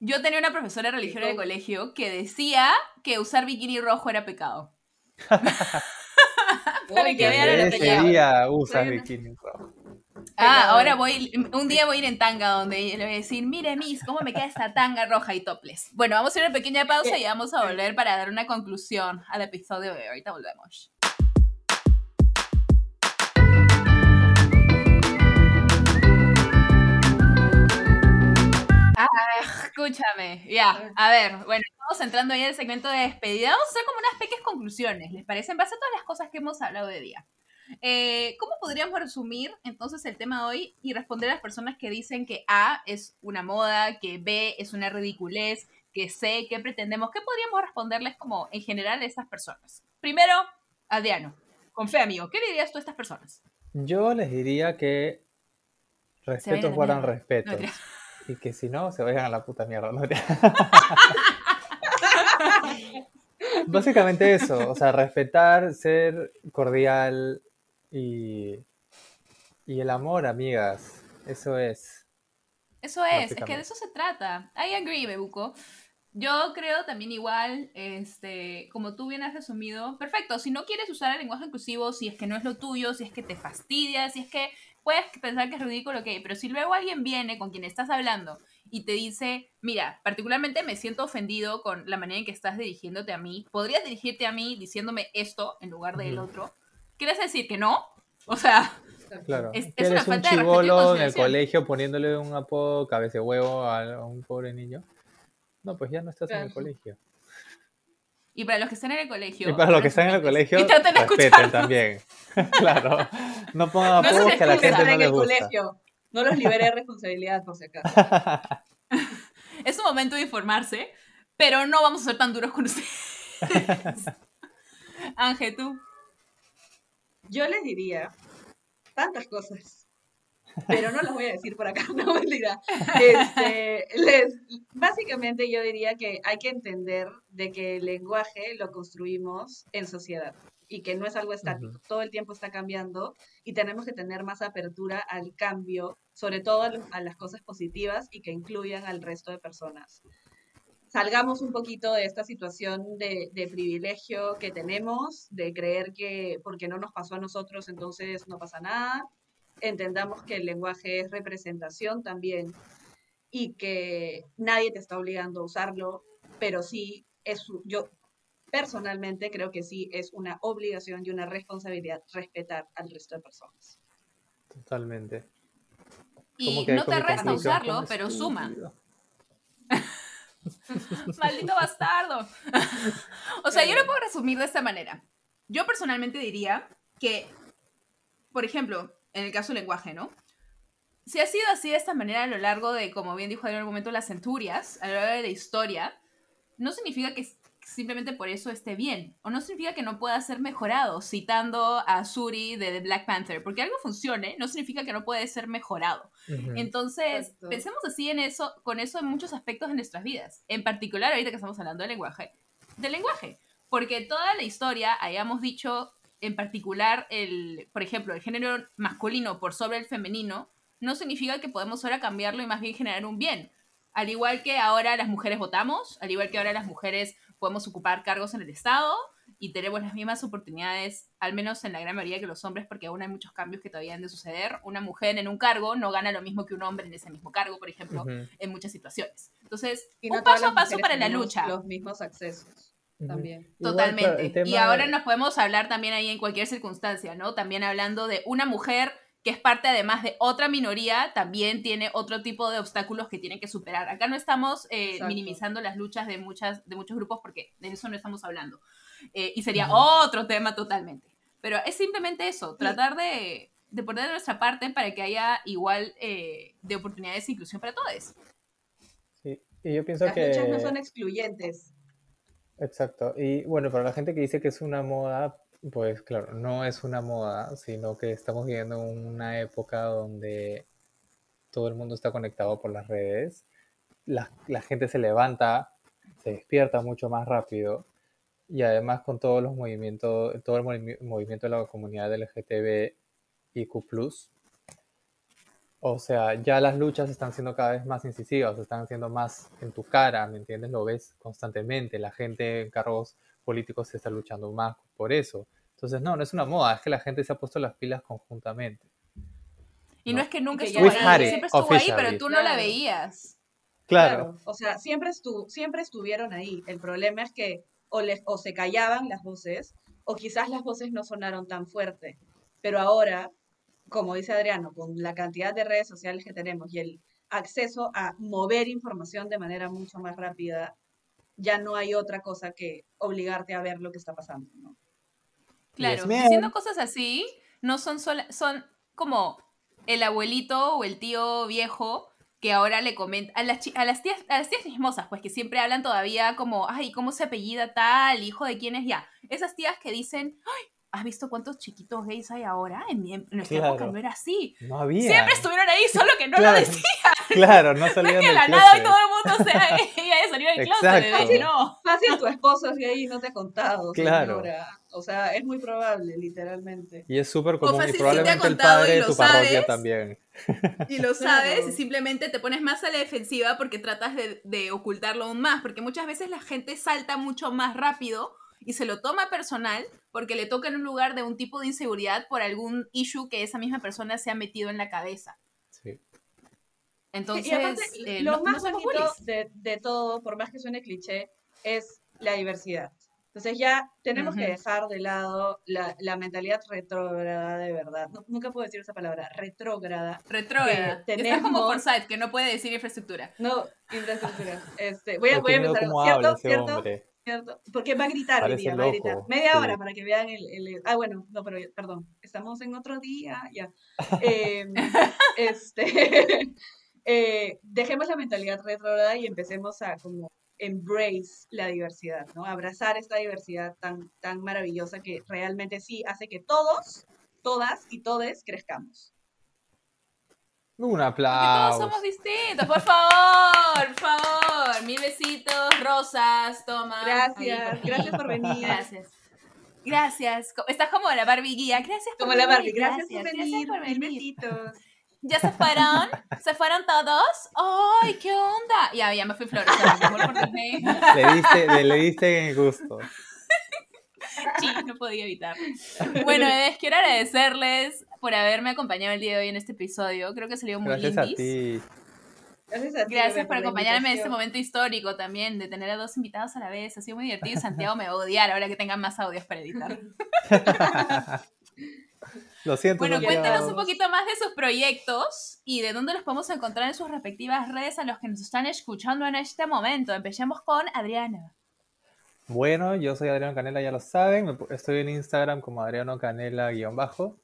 Yo tenía una profesora de religión en el colegio que decía que usar bikini rojo era pecado. Para que vean a lo que Ese día bikini rojo. Ah, ahora voy, un día voy a ir en tanga donde le voy a decir, mire Miss, cómo me queda esta tanga roja y topless. Bueno, vamos a ir a una pequeña pausa y vamos a volver para dar una conclusión al episodio de hoy. Ahorita volvemos. Ah, escúchame, ya, a ver, bueno, estamos entrando ya en el segmento de despedida. Vamos a hacer como unas pequeñas conclusiones, ¿les parece? En base a todas las cosas que hemos hablado de día. Eh, ¿Cómo podríamos resumir entonces el tema de hoy y responder a las personas que dicen que A es una moda, que B es una ridiculez, que C, ¿qué pretendemos? ¿Qué podríamos responderles como en general a esas personas? Primero, Adriano, con fe amigo, ¿qué le dirías tú a estas personas? Yo les diría que respetos guardan respetos. No, y que si no, se vayan a la puta mierda. ¿no? Básicamente eso, o sea, respetar, ser cordial y, Y el amor, amigas, eso es. Eso es, es que de eso se trata. I agree, Bebuco. Yo creo también igual, este, como tú bien has resumido, perfecto, si no quieres usar el lenguaje inclusivo, si es que no es lo tuyo, si es que te fastidia, si es que puedes pensar que es ridículo, ok, pero si luego alguien viene con quien estás hablando y te dice, mira, particularmente me siento ofendido con la manera en que estás dirigiéndote a mí, ¿podrías dirigirte a mí diciéndome esto en lugar del otro? ¿Quieres decir que no? O sea, Claro. Es- es ¿Quieres una un falta y chivolo en el colegio poniéndole un apodo cabece huevo a, un pobre niño? No, pues ya no estás en el Claro. colegio. y para los que están en el colegio. Y para los que están en el colegio, Y traten de respeten también. claro. No pongan No apodos que a la gente no en les el gusta. colegio. No los liberé de responsabilidad, por si acaso. Es un momento de informarse, pero no vamos a ser tan duros con ustedes. Ángel, tú. Yo les diría tantas cosas, pero no las voy a decir por acá, no mentira. Este, les, básicamente yo diría que hay que entender de que el lenguaje lo construimos en sociedad y que no es algo estático, todo el tiempo está cambiando y tenemos que tener más apertura al cambio, sobre todo a, lo- a las cosas positivas y que incluyan al resto de personas. Salgamos un poquito de esta situación de, de privilegio que tenemos, de creer que porque no nos pasó a nosotros, entonces no pasa nada. Entendamos que el lenguaje es representación también y que nadie te está obligando a usarlo, pero sí es yo personalmente creo que sí es una obligación y una responsabilidad respetar al resto de personas. Totalmente. Y no te resta usarlo, pero suma. Maldito bastardo. o sea, yo lo puedo resumir de esta manera. Yo personalmente diría que, por ejemplo, en el caso del lenguaje, ¿no? Si ha sido así de esta manera a lo largo de, como bien dijo en algún momento, las centurias, a lo largo de la historia, no significa que simplemente por eso esté bien, o no significa que no pueda ser mejorado, citando a Suri de The Black Panther, porque algo funcione no significa que no puede ser mejorado. Ujú. Entonces, Exacto. pensemos así en eso, con eso en muchos aspectos de nuestras vidas. En particular, ahorita que estamos hablando del lenguaje, del lenguaje. Porque toda la historia hayamos dicho, en particular, el, por ejemplo, el género masculino por sobre el femenino, no significa que podemos ahora cambiarlo y más bien generar un bien. Al igual que ahora las mujeres votamos, al igual que ahora las mujeres podemos ocupar cargos en el Estado y tenemos las mismas oportunidades, al menos en la gran mayoría que los hombres, porque aún hay muchos cambios que todavía han de suceder. Una mujer en un cargo no gana lo mismo que un hombre en ese mismo cargo, por ejemplo, Ujú, en muchas situaciones. Entonces, Y no un paso a paso para la lucha. Los mismos accesos también. Igual, Totalmente. tema y ahora de- nos podemos hablar también ahí en cualquier circunstancia, ¿no? También hablando de una mujer que es parte además de otra minoría, también tiene otro tipo de obstáculos que tienen que superar. Acá no estamos eh, minimizando las luchas de, muchas, de muchos grupos porque de eso no estamos hablando. Eh, y sería otro tema totalmente. Pero es simplemente eso, tratar de, de poner de nuestra parte para que haya igual eh, de oportunidades e inclusión para todos. Sí, Y yo pienso Las que... luchas no son excluyentes. Exacto. Y bueno, para la gente que dice que es una moda, pues claro, no es una moda, sino que estamos viviendo una época donde todo el mundo está conectado por las redes. La, la gente se levanta, se despierta mucho más rápido y además con todos los movimientos, todo el movi- movimiento de la comunidad LGTB y Q+, o sea, ya las luchas están siendo cada vez más incisivas, están siendo más en tu cara, ¿me entiendes? Lo ves constantemente, la gente en cargos políticos se está luchando más por eso. Entonces, no, no es una moda, es que la gente se ha puesto las pilas conjuntamente. Y no, No. es que nunca estuvo ahí, siempre estuvo ahí, pero tú no la Claro. veías. Claro, O sea, siempre, estu siempre estuvieron ahí. El problema es que o, les, o se callaban las voces o quizás las voces no sonaron tan fuerte. Pero ahora, como dice Adriano, con la cantidad de redes sociales que tenemos y el acceso a mover información de manera mucho más rápida, ya no hay otra cosa que obligarte a ver lo que está pasando. ¿no? Claro, diciendo cosas así, no son sola- son como el abuelito o el tío viejo que ahora le comenta a las, a las tías a las tías chismosas, pues que siempre hablan todavía como, ay, ¿cómo se apellida tal? ¿Hijo de quién es ya? Esas tías que dicen, ay, ¿has visto cuántos chiquitos gays hay ahora? En, mi, en nuestra época Claro. no era así. No había. Siempre estuvieron ahí, solo que no Claro. lo decían. Claro, no salían Que del la nada y closet. todo el mundo sea gay y haya salido del closet. No. Fácil, tu esposo es gay y no te ha contado, Claro. señora. O sea, es muy probable, literalmente. Y es súper común. fácil, Y sí te ha probablemente el contado y padre de lo tu parroquia sabes. también. Y lo Claro. sabes y simplemente te pones más a la defensiva porque tratas de, de ocultarlo aún más, porque muchas veces la gente salta mucho más rápido y se lo toma personal porque le toca en un lugar de un tipo de inseguridad por algún issue que esa misma persona se ha metido en la cabeza. Sí. Entonces, y aparte, eh, lo no- no más somos bonito de, de todo, por más que suene cliché, es la diversidad. Entonces ya tenemos que Ujú. dejar de lado la, la mentalidad retrógrada de verdad. No- nunca puedo decir esa palabra, retrógrada. Retrógrada. que Está como tenemos- Forsyth, que no puede decir infraestructura. No, infraestructura. Este, voy a, voy a empezar. ¿Cierto? ¿Cierto? hombre. ¿Cierto? Porque va a gritar hoy Parece día, va a gritar. Media sí. hora para que vean el, el- Ah, bueno, no, pero perdón. Estamos en otro día, ya. Em, este, eh, dejemos la mentalidad retrógrada y empecemos a como embrace la diversidad, ¿no? Abrazar esta diversidad tan, tan maravillosa que realmente sí hace que todos, todas y todes crezcamos. Un Porque todos aplauso. somos distintos, por favor, por favor. Mil besitos, rosas, toma. Gracias, gracias por venir. Gracias. Gracias. Estás como la Barbie guía. Gracias por Como la Barbie, venir, gracias, por venir, por mil besitos. ¿Ya se fueron? ¿Se fueron todos? ¡Ay, qué onda! Ya, ya me fui flores. Amor por Disney. Le diste, le, le diste en gusto. Sí, no podía evitar. Bueno, quiero agradecerles por haberme acompañado el día de hoy en este episodio. Creo que salió muy Gracias a ti. Gracias a ti, Gracias por acompañarme en este momento histórico también, de tener a dos invitados a la vez. Ha sido muy divertido y Santiago me va a odiar ahora que tengan más audios para editar. Lo siento. Bueno, Santiago. cuéntenos un poquito más de sus proyectos y de dónde los podemos encontrar en sus respectivas redes a los que nos están escuchando en este momento. Empecemos con Adriana. Bueno, yo soy Adriano Canela, ya lo saben. Estoy en Instagram como Adriano Canela-bajo.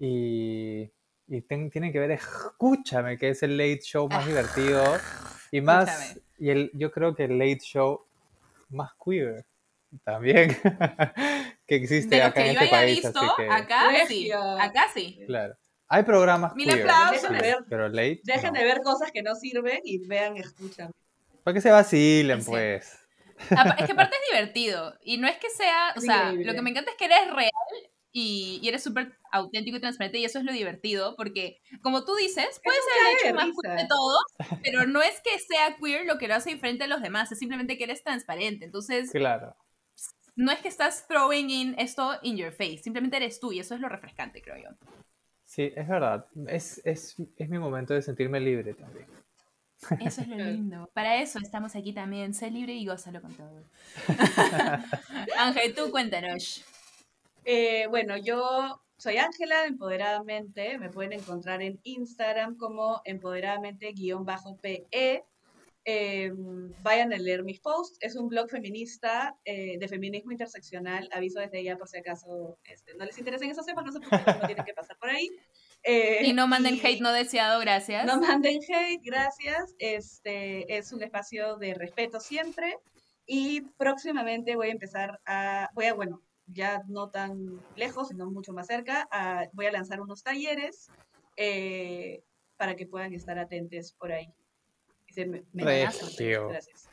Y, y ten- tienen que ver Escúchame, que es el late show más divertido. Y más, Escúchame. y el, yo creo que el late show más queer también que existe De acá que en yo este haya país. visto, así que, acá sí, acá sí. claro. Hay programas Mil queer, aplausos. Ver, pero late. dejen no. de ver cosas que no sirven y vean, escuchan. Para que se vacilen, Sí. pues. Es que aparte es divertido. Y no es que sea, o sea, increíble. lo que me encanta es que eres real y, y eres súper auténtico y transparente y eso es lo divertido porque, como tú dices, puede ser el hecho más queer de todos, pero no es que sea queer lo que lo hace diferente a los demás, es simplemente que eres transparente. Entonces, Claro. no es que estás throwing in esto in your face, simplemente eres tú y eso es lo refrescante, creo yo. Sí, es verdad. Es, es, es mi momento de sentirme libre también. Eso es lo lindo. Para eso estamos aquí también. Sé libre y gózalo con todo. Ángel, tú cuéntanos. Eh, bueno, yo soy Ángela de Empoderadamente. Me pueden encontrar en Instagram como empoderadamente-pe. Eh, vayan a leer mis posts. Es un blog feminista eh, de feminismo interseccional. Aviso desde ya por si acaso este, no les interesan esos temas, no se preocupen, no tienen que pasar por ahí. Eh, Y no manden y- hate no deseado, gracias. No manden hate, gracias. Este es un espacio de respeto siempre. Y próximamente voy a empezar a, voy a, bueno, ya no tan lejos, sino mucho más cerca, a- voy a lanzar unos talleres eh, para que puedan estar atentos por ahí. Dice, me, me amenazan, Regio. Gracias.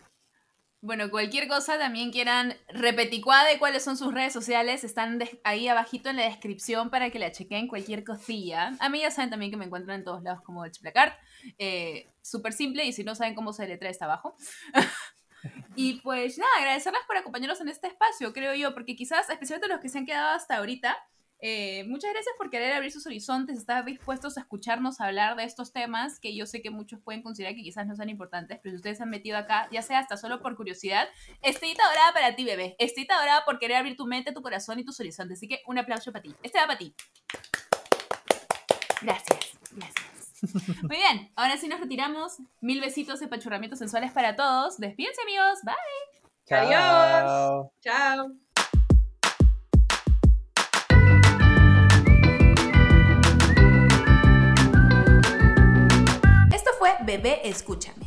Bueno, cualquier cosa también quieran repeticuá de cuáles son sus redes sociales, están ahí abajito en la descripción para que la chequen cualquier cosilla. A mí ya saben también que me encuentran en todos lados como el Chiplacart. Eh, Súper simple y si no saben cómo se letra está abajo. y pues nada, agradecerles por acompañarnos en este espacio, creo yo, porque quizás, especialmente los que se han quedado hasta ahorita, eh, muchas gracias por querer abrir sus horizontes, estar dispuestos a escucharnos hablar de estos temas que yo sé que muchos pueden considerar que quizás no sean importantes, pero si ustedes se han metido acá, ya sea hasta solo por curiosidad, estrellita dorada para ti, bebé. Estrellita dorada por querer abrir tu mente, tu corazón y tus horizontes. Así que un aplauso para ti. Este va para ti. Gracias, gracias. Muy bien, ahora sí nos retiramos. Mil besitos y pachurramientos sensuales para todos. Despídense, amigos. Bye. Adiós. Chao. Esto fue Bebé Escúchame,